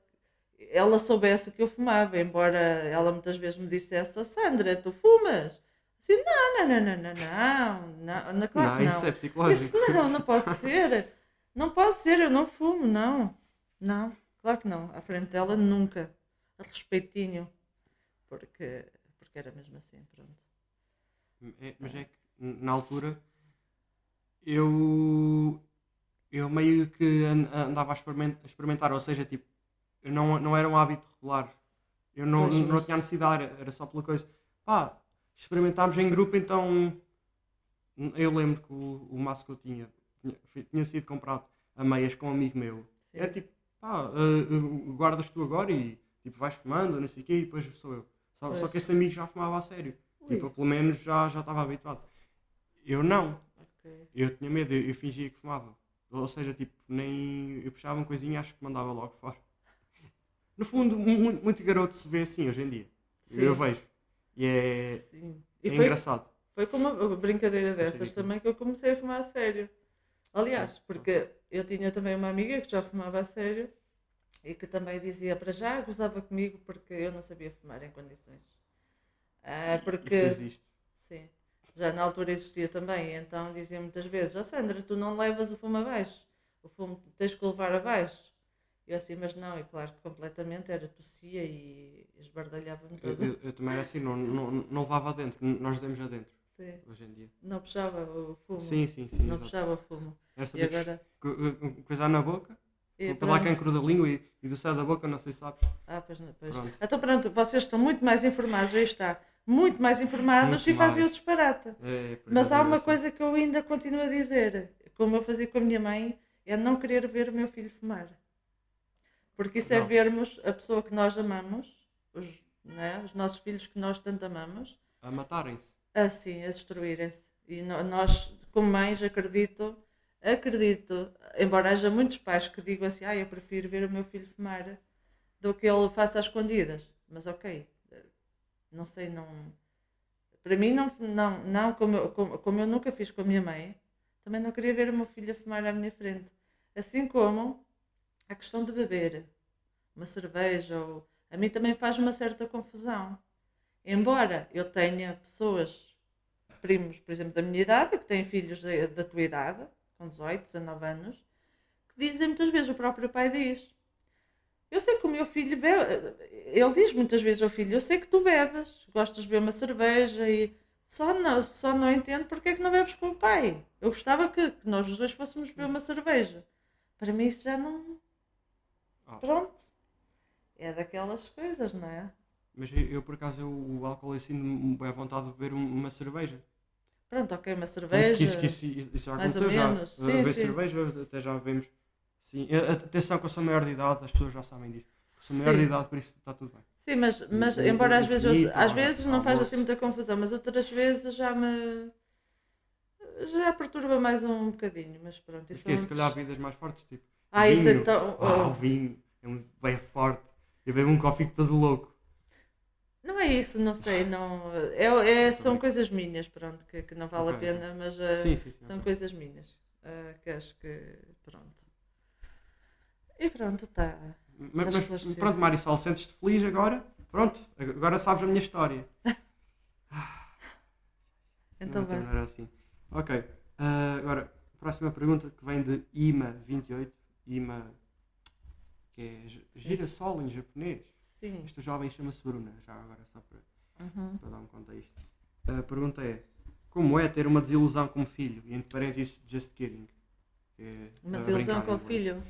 ela soubesse que eu fumava, embora ela muitas vezes me dissesse, oh, Sandra, tu fumas? Assim, não, não, não, não, não, não, não, claro que não. Isso é psicológico. Isso não, não pode ser. Não pode ser, eu não fumo, não. Não, claro que não. À frente dela, nunca respeitinho, porque, porque era mesmo assim, pronto. É, mas é que na altura eu eu meio que andava a a experimentar ou seja, tipo, não, não era um hábito regular. Eu não, pois, não tinha necessidade, era só pela coisa. Pá, experimentámos em grupo, então eu lembro que o, o maço que eu tinha, tinha, tinha sido comprado a meias com um amigo meu. Sim. É tipo, pá, uh, guardas tu agora e Tipo, vais fumando, não sei o quê, e depois sou eu. Só, só, que esse amigo já fumava a sério. Ui. Tipo, pelo menos já, já estava habituado. Eu não. Okay. Eu tinha medo, eu, eu, fingia que fumava. Ou seja, tipo, nem. Eu puxava uma coisinha acho que mandava logo fora. No fundo, muito, muito garoto se vê assim hoje em dia. Sim. Eu vejo. E é. E é foi, engraçado. Foi com uma brincadeira dessas também que eu comecei a fumar a sério. Aliás, porque eu tinha também uma amiga que já fumava a sério e que também dizia para já gozava comigo porque eu não sabia fumar em condições. Ah, porque, Isso existe. Sim. Já na altura existia também, então dizia muitas vezes, ó oh, Sandra, tu não levas o fumo abaixo, o fumo tens que levar abaixo. Eu assim, mas não, e claro que completamente era tossia e esbardalhava-me. Eu, eu, eu, também era assim, não, não, não levava adentro, nós demos adentro. Sim. Hoje em dia. Não puxava o fumo. Sim, sim, sim. Não exato. puxava o fumo. Era e agora... coisa na boca e lá cancro da língua e, e do céu da boca, não sei se sabes. Ah, pois não. Pois. Pronto. Então pronto, vocês estão muito mais informados, aí está. Muito mais informados muito e fazem o disparate. É, Mas há uma assim. coisa que eu ainda continuo a dizer, como eu fazia com a minha mãe, é não querer ver o meu filho fumar. Porque isso é não. é vermos a pessoa que nós amamos, os, é? os nossos filhos que nós tanto amamos, a matarem-se. Assim, a destruírem-se. E nós, como mães, acredito acredito, embora haja muitos pais que digam assim, ah, eu prefiro ver o meu filho fumar, do que ele faça às escondidas. Mas ok, não sei, não. Para mim, não, não, não como, eu, como, como eu nunca fiz com a minha mãe, também não queria ver o meu filho a fumar à minha frente. Assim como a questão de beber uma cerveja, ou, a mim também faz uma certa confusão. Embora eu tenha pessoas, primos, por exemplo, da minha idade, que têm filhos da, da tua idade, com 18, 19 anos, que dizem muitas vezes, o próprio pai diz: Eu sei que o meu filho bebe, ele diz muitas vezes ao filho: Eu sei que tu bebes, gostas de beber uma cerveja e só não, só não entendo porque é que não bebes com o pai. Eu gostava que, que nós os dois fôssemos beber uma cerveja. Para mim isso já não. Ah. Pronto. É daquelas coisas, não é? Mas eu, eu, por acaso, eu, o álcool eu sinto-me bem à vontade de beber um- uma cerveja. Pronto, ok, uma Tanto cerveja. que isso, que isso, isso, isso já aconteceu já. menos. Sim, beber sim. cerveja, até já bebemos. Sim. Atenção que eu sou maior de idade, as pessoas já sabem disso. Eu sou maior Sim. de idade, por isso está tudo bem. Sim, mas, mas embora às vezes, infinito, às vezes não faz assim muita confusão, mas outras vezes já me já perturba mais um bocadinho, mas pronto. Isso que é, se calhar bebidas mais fortes, tipo. Ah, isso vinho. então. Ah, oh, vinho é um bem forte. Eu bebo um coffee todo louco. Não é isso, não sei, não. É, é- são coisas minhas, pronto, que, que não vale Ok, a pena, mas eh, Sim, sim, sim. são ok. coisas minhas. eh, que acho que. Pronto. E pronto, tá. Mas, Estás mas pronto, Marisol, sentes-te feliz agora? Pronto, agora sabes a minha história. [laughs] Então não, vai. assim. Ok. ah, agora, próxima pergunta que vem de Ima28. Ima, que é gi- girassol em japonês. Sim. Esta jovem chama-se Bruna, já agora só para, Uhum. para dar um contexto. A pergunta é: Como é ter uma desilusão como filho? E entre parênteses, just kidding. É Uma desilusão com o filho.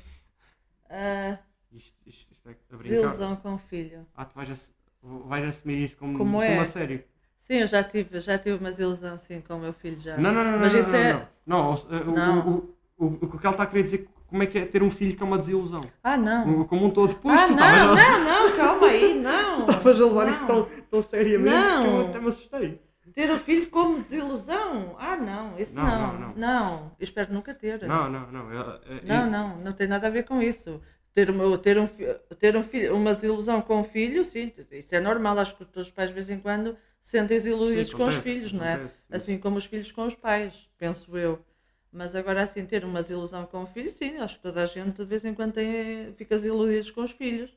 Ah, Isto, isto, isto é a brincar. desilusão com o filho. Ah, tu vais, vais assumir isso como, Como como é? a sério? Sim, eu já tive, já tive uma desilusão assim com o meu filho já. Não, não, não, Mas não, isso não, é- não, não. Não. O, o, o, o que ela está a querer dizer como é que é ter um filho que é uma desilusão. Ah, não. Como um todo. Pois, ah, tu não, a- não, não, calma aí, não. [laughs] tu estavas a levar Não. isso tão, tão seriamente Não. que eu até me assustei. Ter o filho como desilusão? Ah, não, isso Não, não. não, Não, eu espero nunca ter. Não, não, não. eu- eu- não, não, não tem nada a ver com isso. Ter, uma, ter, um, ter um filho, uma desilusão com o filho, sim, isso é normal. Acho que todos os pais de vez em quando sentem desiludidos Sim, com os acontece, filhos, não é? acontece. Assim como os filhos com os pais, penso eu. Mas agora assim, ter uma desilusão com o filho, sim, acho que toda a gente de vez em quando tem, fica desiludido com os filhos.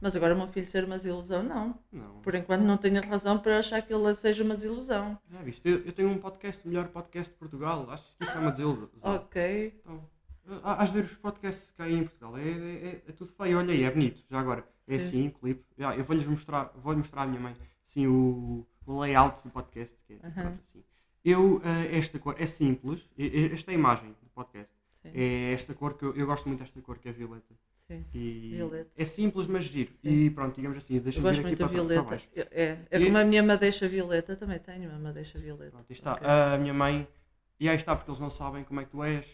Mas agora o meu filho ser uma desilusão, não. Não. Por enquanto não tenho razão para achar que ele seja uma desilusão. Já viste? Eu, eu tenho um podcast, o melhor podcast de Portugal. Acho que isso é uma desilusão. Ok. Então, Às vezes os podcasts que há em Portugal é, é, é- é tudo feio. Olha aí, é bonito. Já agora. É Sim. assim, clipe. Já, eu vou-lhes mostrar, vou mostrar à minha mãe assim, o, o layout do podcast. Que é, tipo, Aham. pronto, assim. Eu, eh, esta cor é simples. Esta é a imagem do podcast. Sim, É esta cor que eu, eu gosto muito desta cor, que é violeta. sim. E Violeta. É simples, mas giro. Sim. E pronto, digamos assim, Eu deixa-me gosto muito da violeta. Eu- É, é E- como a minha madeixa violeta, também tenho uma madeixa violeta. Pronto, está. Ok. A minha mãe, e aí está, porque eles não sabem como é que tu és.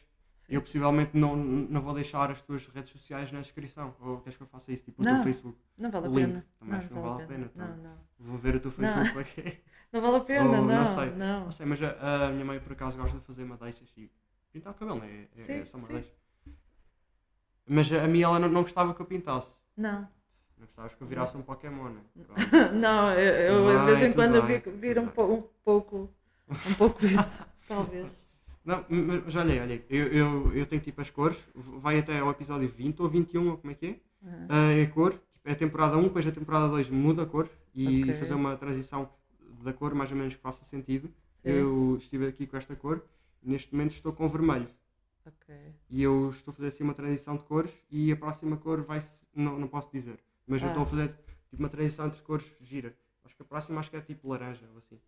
Sim. Eu possivelmente não, não vou deixar as tuas redes sociais na descrição. Ou queres que eu faça isso? Tipo o Não. teu Facebook. Não vale a o link. pena. Também acho que não vale a pena, Não, então. não. Vou ver o teu Facebook para quê? Não vale a pena, Oh, não. não sei. não. Não sei, mas a, a minha mãe por acaso gosta de fazer madeixas e pintar o cabelo, não é? É, Sim, é só sim. madeixa. Mas a, a mim ela não, não gostava que eu pintasse. Não. Não gostavas que eu virasse um Pokémon, né? [laughs] Não, eu, eu de vez em quando eu bem, vi- tudo viro um, um pouco um pouco [laughs] isso, talvez. Não, mas olha aí, olha aí. Eu, eu, eu tenho tipo as cores, vai até ao episódio 20 ou 21, ou como é que é? Aham. Ah, é a cor, tipo, é a temporada 1, depois a temporada 2 muda a cor e Ok. fazer uma transição da cor mais ou menos que faça sentido. Sim. Eu estive aqui com esta cor, neste momento estou com vermelho. Ok. E eu estou a fazer assim uma transição de cores e a próxima cor vai não, não posso dizer. Mas eu Ah. estou a fazer tipo uma transição entre cores gira. Acho que a próxima acho que é tipo laranja ou assim.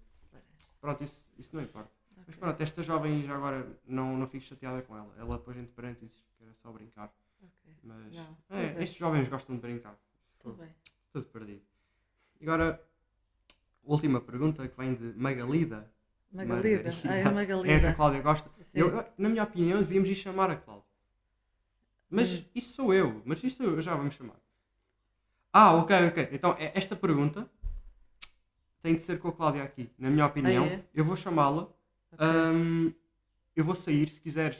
Pronto, isso, isso não importa. Mas pronto, esta jovem já agora não, não fico chateada com ela. Ela depois entre parênteses que era só brincar. ok. Mas Não, é, estes jovens gostam de brincar. Tudo bem. Tudo perdido. E agora, última pergunta que vem de Magalida. Magalida. Margarida. Ah, é É a que a Magalida. Cláudia gosta. Eu, na minha opinião, devíamos ir chamar a Cláudia. Mas Hum. isso sou eu. Mas isso eu já vamos chamar. Ah, ok, ok. Então, é- esta pergunta tem de ser com a Cláudia aqui. Na minha opinião, é? eu vou chamá-la. Hum, eu vou sair, se quiseres.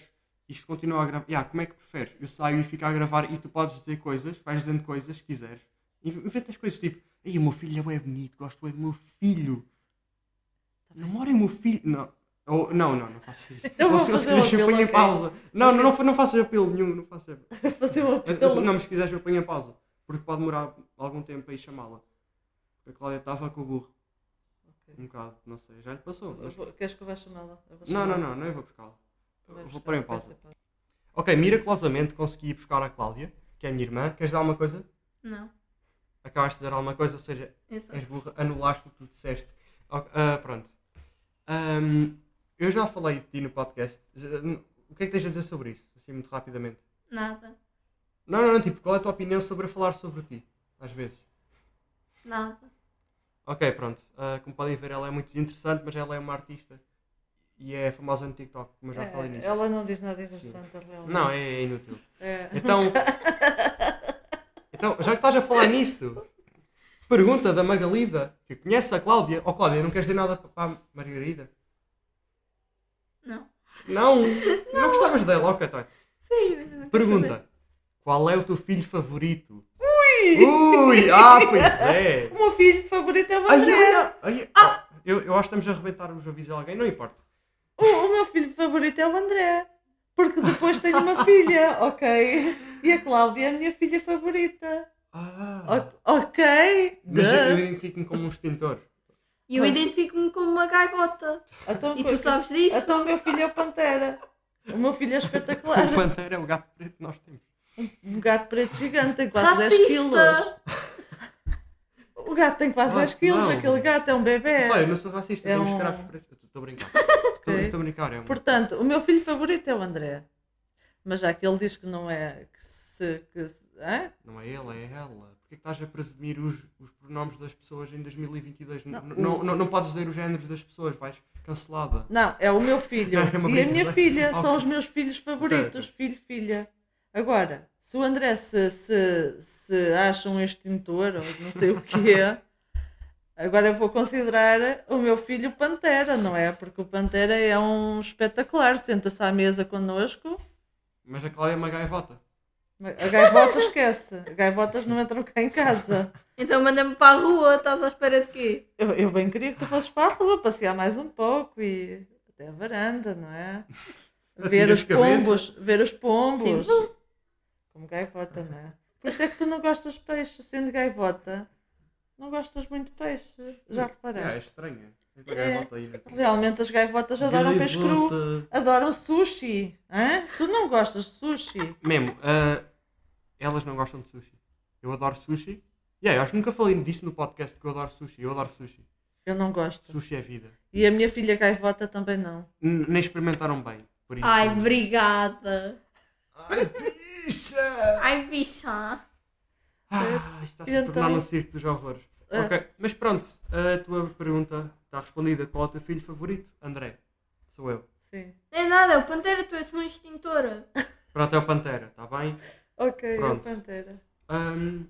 Isto continua a gravar. Yeah, como é que preferes? Eu saio e fico a gravar e tu podes dizer coisas, vais dizendo coisas se quiseres. Inventas coisas tipo, Ei, o meu filho é bem bonito, gosto bem do meu filho. Namorem o meu filho. Não. Ou- não, não, não faço isso. [laughs] Eu vou Ou se- um quiseres, eu ponho em pausa. Não, Ok. não, não, não faças apelo nenhum, não faças apelo. [laughs] Fazer um apelo. Não, mas se quiseres eu ponho em pausa. Porque pode demorar algum tempo a ir chamá-la. Porque a Cláudia estava com o burro. Ok. Um bocado, não sei. Já lhe passou. Mas- vou- Queres que eu vá chamá-la? Não, não, não, não eu vou buscá-la. Vou buscar, pôr em pausa. Ok, miraculosamente consegui ir buscar a Cláudia, que é a minha irmã. Queres dizer alguma coisa? Não. Acabaste de dizer alguma coisa, ou seja, burra, anulaste o que tu disseste. Ah, pronto. Ahm, eu já falei de ti no podcast. Já- O que é que tens a dizer sobre isso? Assim, muito rapidamente. Nada. Não, não, não, tipo, qual é a tua opinião sobre falar sobre ti? Às vezes. Nada. Ok, pronto. Ah, como podem ver, ela é muito interessante, mas ela é uma artista. E é famosa no TikTok, como eu já É, falei nisso. Ela não diz nada interessante, realmente. Não, é, é inútil. É. Então, então, já que estás a falar nisso, pergunta da Magalida, que conhece a Cláudia. Oh Cláudia, não queres dizer nada para a Margarida? Não. Não, [laughs] não, gostavas dela, ok, tá. Sim, mas não quero saber. Pergunta, qual é o teu filho favorito? Ui! Ui! Ah, pois é! [laughs] O meu filho favorito é o Ai, André. olha, ai, oh, eu, eu acho que estamos a arrebentar os ouvidos de alguém, não importa. O, o meu filho favorito é o André. Porque depois tenho uma filha, [laughs] ok? E a Cláudia é a minha filha favorita. Ah, O- ok? mas eu, identifico-me como um extintor. E eu identifico-me como uma gaivota. Então, E tu sabes disso? Então o meu filho é o Pantera. O meu filho é espetacular. O Pantera é o gato preto que nós temos. Um gato preto gigante, tem quase 10 quilos. Racista! O gato tem quase Ah, 10 quilos, não. aquele gato é um bebê. Olha, eu não sou racista, É um- escravos pretos. Estou a brincar. [laughs] Estou a brincar, é um. Portanto, o meu filho favorito é o André. Mas já que ele diz que não é. Que se, que se-? Não é ele, é ela. Porquê que estás a presumir os, os pronomes das pessoas em 2022? Não, Não, não, o- não, não podes dizer os géneros das pessoas, vais cancelada. Não, é o meu [laughs] filho É e a minha filha. Ok. São os meus filhos favoritos. Ok, Filho, filha. Agora, se o André se, se, se acha um extintor ou não sei o que é. [laughs] Agora eu vou considerar o meu filho Pantera, não é? Porque o Pantera é um espetacular, senta-se à mesa connosco. Mas a Cláudia é uma gaivota. A gaivota esquece. Gaivotas não entram cá em casa. [laughs] Então manda-me para a rua, estás à espera de quê? Eu, eu bem queria que tu fosses para a rua passear mais um pouco e até a varanda, não é? [laughs] Ver os cabeça. pombos, ver os pombos. Como gaivota, não é? Por isso é que tu não gostas de peixe, sendo gaivota. Não gostas muito de peixe. Já É, é reparaste? estranha. É uma É. gaivota aí. Realmente as gaivotas adoram peixe cru. Adoram sushi. Hã? Tu não gostas de sushi? Mesmo, ah, elas não gostam de sushi. Eu adoro sushi. Yeah, eu acho que nunca falei disso no podcast que eu adoro sushi. Eu adoro sushi. Eu não gosto. Sushi é vida. E a minha filha gaivota também não. N- nem experimentaram bem. Por isso... Ai, obrigada. Ai, bicha! Ai, bicha. Ah, isto está-se a tornar um circo dos horrores. É. Ok, mas pronto, a tua pergunta está respondida. Qual é o teu filho favorito? André. Sou eu. Sim. Não é nada, o Pantera, tu és uma extintora. [laughs] Pronto, é o Pantera, está bem? Ok, Pronto. a pantera. Ahm,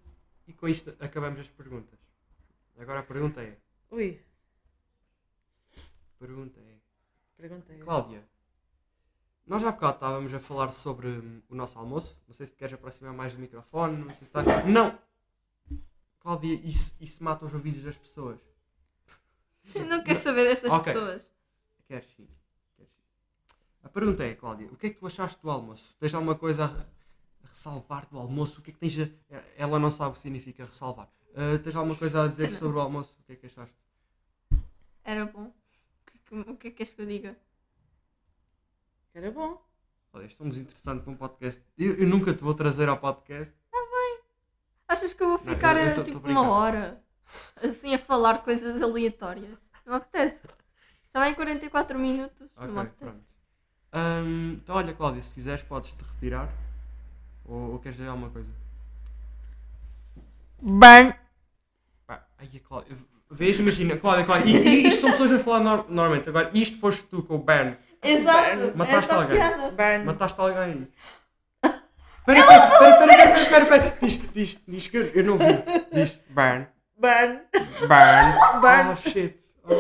e com isto acabamos as perguntas. Agora a pergunta é: Ui, pergunta é, perguntei. Cláudia, nós há bocado estávamos a falar sobre hum, o nosso almoço. Não sei se te queres aproximar mais do microfone. Não sei se estás. Não! Cláudia, isso, isso mata os ouvidos das pessoas. [laughs] Eu não quero saber dessas Ok. pessoas. Queres sim. Queres sim. A pergunta é, Cláudia, o que é que tu achaste do almoço? Tens alguma coisa a, a ressalvar do almoço? O que é que tens a... Ela não sabe o que significa ressalvar. Ah, tens alguma coisa a dizer Não. sobre o almoço? O que é que achaste? Era bom. O que, é que- o que é que queres que eu diga? Era bom. Olha, isto é um desinteressante para um podcast. Eu, eu nunca te vou trazer ao podcast. Achas que eu vou Não, ficar eu- eu eh, tô- tô tipo brincando. uma hora assim a falar coisas aleatórias? Não me apetece. Já vai em 44 minutos. não me Ok, apetece. pronto. Ahm, então olha, Cláudia, se quiseres podes-te retirar. Ou, ou queres dizer alguma coisa? Burn. Pá, ai, a Cláudia. Vês, imagina, Cláudia, Cláudia. E, e isto são pessoas a falar nor- normalmente. Agora, isto foste tu com o Bern. Exato. Mataste essa alguém. piada. Burn. Mataste alguém. Espera, espera, espera, espera, espera, espera, espera. Diz, diz, diz que eu, eu não vi. Diz, burn, Burn. burn. Burn. Oh, shit. Oh.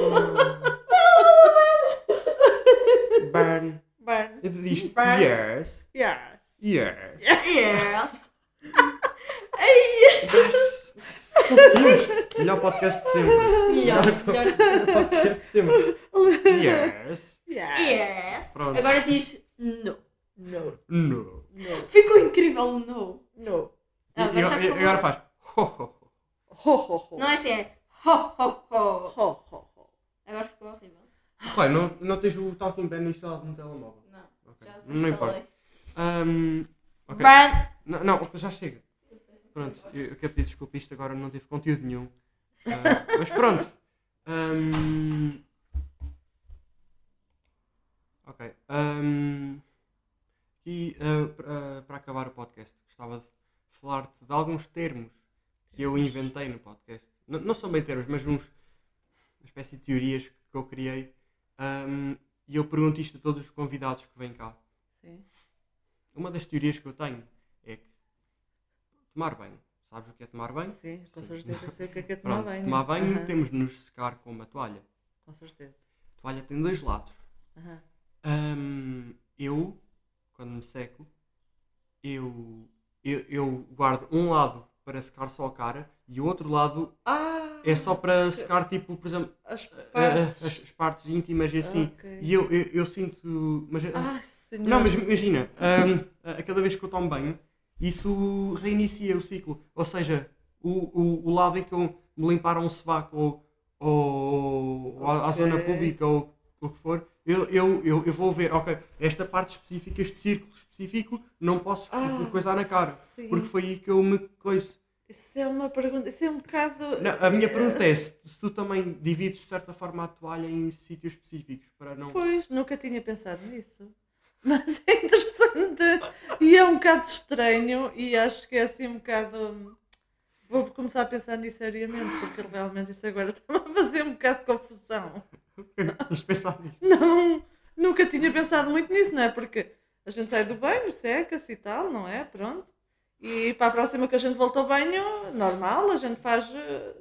Burn. Burn. Tu diz, Burn. yes, Yes. yes. Yes. Yes. Conseguimos! Melhor podcast de sempre. Melhor, melhor de sempre. podcast de sempre. Yes. Yes. Yes. Pronto. Agora diz no. No, No. no, Ficou incrível o no. no. Ah, agora já e- ficou agora faz. Ho, ho, ho. Ho, ho, ho. Não é assim, é ho, ho, ho. Ho, ho, ho. Agora ficou horrível. Pai, não, não tens o Talking Pen instalado no telemóvel. Não, Ok. já Não importa. desinstalei. Ahm, ok. Ban. Não, não, já chega. Pronto, eu, eu quero pedir desculpa, isto agora não teve conteúdo nenhum. Ah, mas pronto. Ahm, ok. ahm, e ah, para- para acabar o podcast, gostava de falar-te de alguns termos que eu inventei no podcast. N- não são bem termos, mas uns, uma espécie de teorias que eu criei. Ahm, e eu pergunto isto a todos os convidados que vêm cá. Sim. Uma das teorias que eu tenho tomar banho. Sabes o que é tomar banho? Sim, com certeza sei o que é que é [laughs] tomar Pronto, banho. tomar banho Aham, temos de nos secar com uma toalha. Com certeza. A toalha tem dois lados. Hum, eu, quando me seco, eu, eu, eu guardo um lado para secar só a cara e o outro lado Ah! é só para secar, tipo, por exemplo, As a- a- partes. as, as partes íntimas e assim. Ok. E eu, eu, eu sinto. Mas, Ai, senhor. Não, mas imagina, a a cada vez que eu tomo banho, isso reinicia o ciclo. Ou seja, o, o, o lado em que eu me limparam o sovaco ou, ou, ou à, à zona pública ou o que for, eu, eu, eu, eu vou ver, ok, esta parte específica, este círculo específico, não posso Ah, coisar na cara. sim. Porque foi aí que eu me coiso. Isso é uma pergunta. Isso é um bocado. Não, a minha pergunta é se, se tu também divides de certa forma a toalha em sítios específicos para não. Pois, nunca tinha pensado nisso. Mas é interessante. E é um bocado estranho. E acho que é assim um bocado. Vou começar a pensar nisso seriamente, porque realmente isso agora [laughs] está-me a fazer um bocado de confusão. Pensar nisso. Não, nunca tinha pensado muito nisso, não é? Porque a gente sai do banho, seca-se e tal, não é? Pronto. E para a próxima que a gente volta ao banho, normal, a gente faz eh,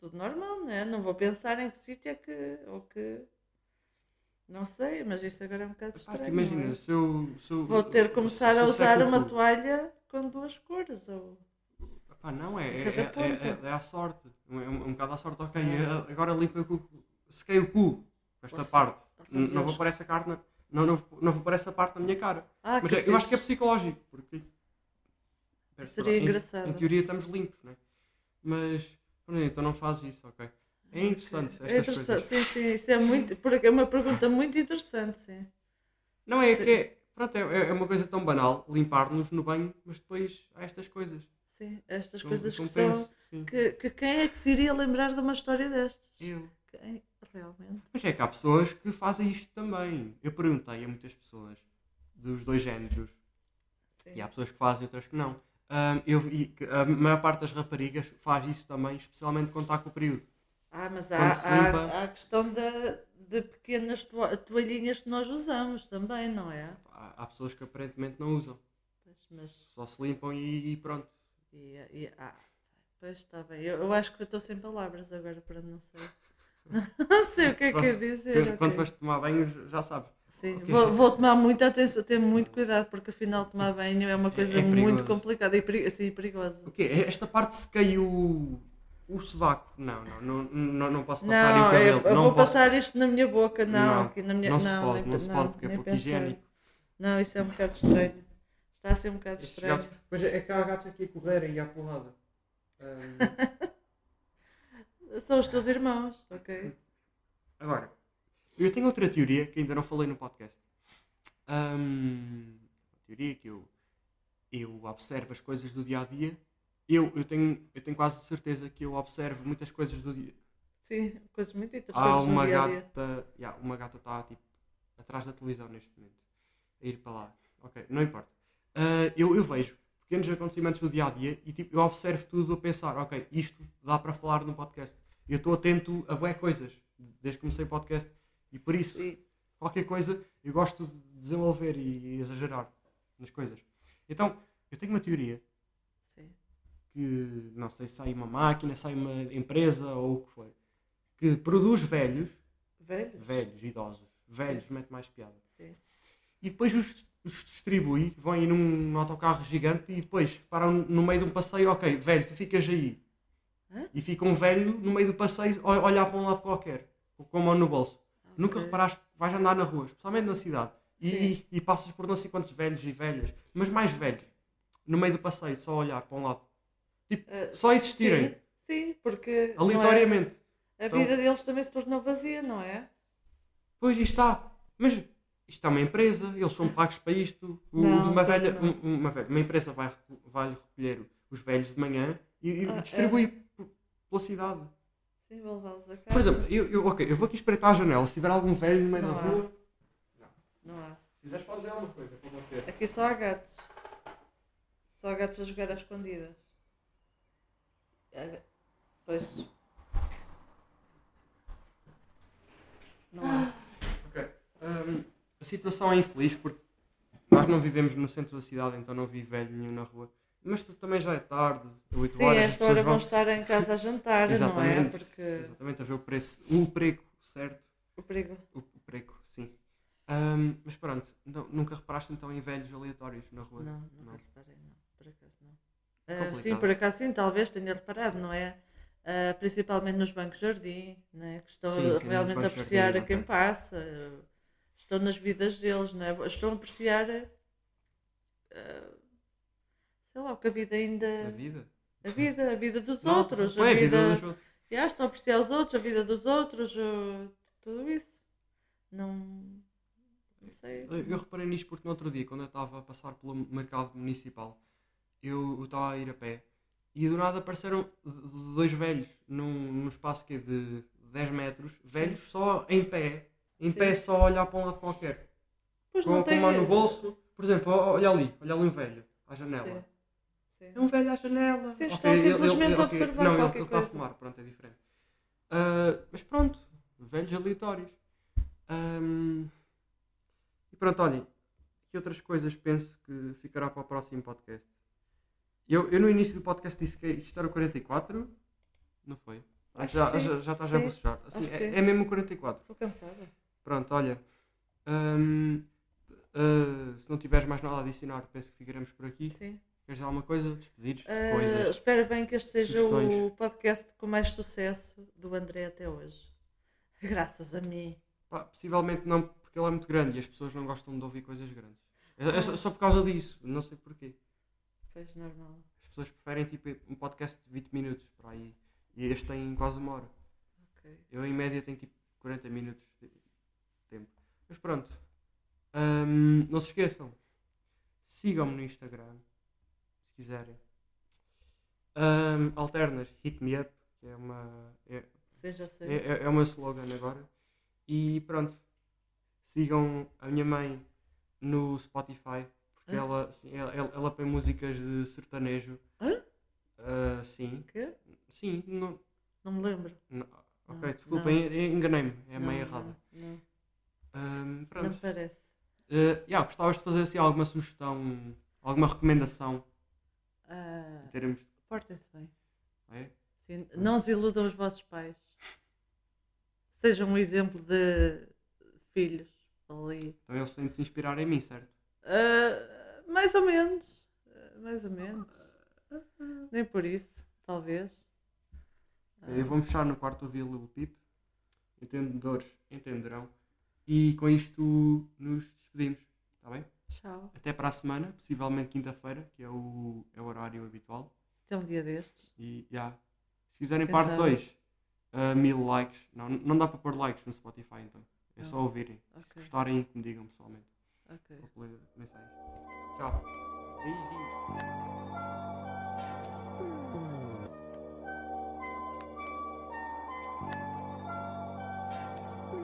tudo normal, não é? Não vou pensar em que sítio é que. ou que. Não sei, mas isso agora é um bocado Pá, estranho. não imagina, é? se eu, se eu- Vou ter que começar se a usar uma toalha com duas cores. Ou... Pá, não, é, é, Cada é, ponta. é, é à sorte. É um, é um bocado à sorte, ok. é- Agora limpa o cu. Sequei o cu. Esta Pois. parte. Ok, N- Não vou pôr essa carne. Não, não, não vou pôr essa parte na minha cara. Ah, Mas que é- eu acho que é psicológico. Porque. Seria em- engraçado. Em, teoria estamos limpos, não é? Mas. Então não faz isso, ok. É interessante estas É interessante, coisas. sim, sim, isso é muito. Porque é uma pergunta muito interessante, sim. Não é Sim. que é. Pronto, é, é uma coisa tão banal limpar-nos no banho, mas depois há estas coisas. Sim, estas coisas que são. penso, sim. Que, que quem é que se iria lembrar de uma história destas? Eu. Quem? Realmente. Mas é que há pessoas que fazem isto também. Eu perguntei a muitas pessoas dos dois géneros Sim. e há pessoas que fazem outras que não. Ahm, eu vi que a maior parte das raparigas faz isso também, especialmente quando está com o período. Ah, mas há, se há, há a questão da, de pequenas toa- toalhinhas que nós usamos também, não é? Há, há pessoas que aparentemente não usam, Pois, mas. só se limpam e, e pronto. E, e, ah, pois está bem. Eu, eu acho que estou sem palavras agora para não sei. [laughs] Não sei o que é que é dizer. Quando, quando ok. vais tomar banho, já sabes. Sim, Ok. vou, vou tomar muita atenção, ter muito cuidado, porque afinal tomar banho é uma É- coisa é muito perigoso. complicada e peri assim, perigosa. O quê? Esta parte sequei o, o sovaco. Não, não, não, não, posso passar Não, o cabelo. eu, eu não vou posso. passar isto na minha boca, não, Não, aqui na minha não se não, pode, nem não se pode porque é pouco higiênico. Não, isso é um bocado estranho. Está a ser um bocado Estes estranho. gatos, pois é, é que há gatos aqui a correr e à porrada. [laughs] Ahm, São os teus irmãos, ok? agora, eu tenho outra teoria que ainda não falei no podcast. Uma teoria que eu, eu observo as coisas do dia a dia. Eu, eu, tenho, eu tenho quase certeza que eu observo muitas coisas do dia. Sim, coisas muito Há interessantes uma no dia dia. gata, yeah, uma gata está tipo atrás da televisão neste momento, a ir para lá. Ok, não importa. Ah, eu, eu vejo pequenos acontecimentos do dia a dia e tipo, eu observo tudo a pensar, ok, isto dá para falar no podcast. Eu estou atento a boas coisas desde que comecei o podcast e por isso Sim. qualquer coisa eu gosto de desenvolver e exagerar nas coisas. Então, eu tenho uma teoria. Que não sei se sai uma máquina, sai uma empresa ou o que for, que produz velhos, Velho? velhos, idosos, velhos, mete mais piada. Sim. E depois os, os distribui, vão aí num autocarro gigante e depois param no meio de um passeio, ok, velho, tu ficas aí. Hã? e fica um velho no meio do passeio a olhar para um lado qualquer, com a mão no bolso. Nunca Ok. reparaste vais andar na rua, especialmente na cidade, e, Sim. e, e passas por não sei quantos velhos e velhas, mas mais velhos, no meio do passeio, só a olhar para um lado, Ah, só existirem. Sim, sim, porque não é? aleatoriamente. a Então- vida deles também se tornou vazia, não é? Pois, isto está. Mas isto é uma empresa, eles são pagos para isto. Não, uma, velha, não. um- uma, velha- uma empresa vai, vai recolher os velhos de manhã e, e Ah, distribui p- pela cidade. Sim, vou levá-los a casa. Por exemplo, eu, eu, ok, eu vou aqui espreitar a janela. Se tiver algum velho no meio Não da há. rua, Não há. se quiseres fazer alguma coisa, para bater. Aqui só há gatos. Só há gatos a jogar às escondidas. É, Pois. Não. Ok. Hum, a situação é infeliz porque nós não vivemos no centro da cidade, então não vi velho nenhum na rua. Mas tu também já é tarde, 8 Sim, horas. a as esta hora vão estar em casa a jantar, [laughs] não é? Exatamente, Porque exatamente, a ver o preço, o preço certo. o perigo. O, o preco, sim. Ahm, mas pronto, não- nunca reparaste então em velhos aleatórios na rua? Não, nunca Não. reparei, não. Por acaso não. Ah, sim, por acaso sim, talvez tenha reparado, não é? Ah, principalmente nos bancos de jardim, não é? Que estão Sim, sim, realmente a apreciar jardim, a quem passa. Estão nas vidas deles, não é? Estão a apreciar. ah, sei lá, o que a vida ainda. A vida? A vida, a vida dos Não, outros. não é a a vida vida. dos outros. Já, estão a apreciar os outros, a vida dos outros, uh, tudo isso. Não. Não sei. Eu eu reparei nisto porque no outro dia, quando eu estava a passar pelo mercado municipal, eu estava a ir a pé e do nada apareceram dois velhos num, num espaço que é de 10 metros, velhos só em pé, em Sim. pé só a olhar para um lado qualquer, Pois com, não com tem. a mão no bolso. Por exemplo, olha ali, olha ali um velho à janela. Sim, sim. É um velho à janela. Sim, estão ele- ele- simplesmente a ok, observar Não, ele- qualquer ele está a coisa. fumar, pronto, é diferente. Ah, mas pronto, velhos aleatórios. Ahm, e pronto, olhem, que outras coisas penso que ficará para o próximo podcast? Eu, eu no início do podcast disse que isto era o 44, não foi? Acho já, sim. já, já estás a bocejar. Assim, é, é mesmo o 44. Estou cansada. Pronto, olha. ah, se não tiveres mais nada a adicionar, penso que ficaremos por aqui. Sim. Queres dizer alguma coisa? Despedir Ah, coisas. espero bem que este seja sugestões. o podcast com mais sucesso do André até hoje. [laughs] Graças a mim. Pá, possivelmente não, porque ele é muito grande e as pessoas não gostam de ouvir coisas grandes. É, é só, só por causa disso, não sei porquê. Pois normal. As pessoas preferem tipo um podcast de 20 minutos para aí. E este tem quase uma hora. Ok. Eu em média tenho tipo 40 minutos de tempo. Mas pronto. Ahm, não se esqueçam. Sigam-me no Instagram. Se quiserem. Ahm, alternas, hit me up, que é uma. É, sei. é, é, é o meu slogan agora. E pronto. Sigam a minha mãe no Spotify. Porque Hã? ela, sim, ela, ela, ela põe músicas de sertanejo. Hã? Ah, sim. Quê? Sim. Não, Não me lembro. não- ok, Não, desculpem, enganei-me. É Não, não, errada. Não, Ahm, não pronto. parece. Uh, yeah, gostavas de fazer assim alguma sugestão, alguma recomendação Ah, em termos de. Portem-se bem. É? Sim, não desiludam os vossos pais. Sejam um exemplo de filhos ali. Então eles têm de se inspirar em mim, certo? Ah, mais ou menos. Ah, mais ou menos. Nem por isso, talvez. Ah, Eu vou-me fechar no quarto ouvir Lil Peep. Entendedores entenderão. E com isto nos despedimos. Está bem? Tchau. Até para a semana, possivelmente quinta-feira, que é o, é o horário habitual. Até um dia destes. E já. Se quiserem parte sabe? 2, mil likes. Não, não dá para pôr likes no Spotify então. É só Não. ouvirem. Se Ok. gostarem, me digam pessoalmente. Ok. Vou ler. Tchau. Beijinhos.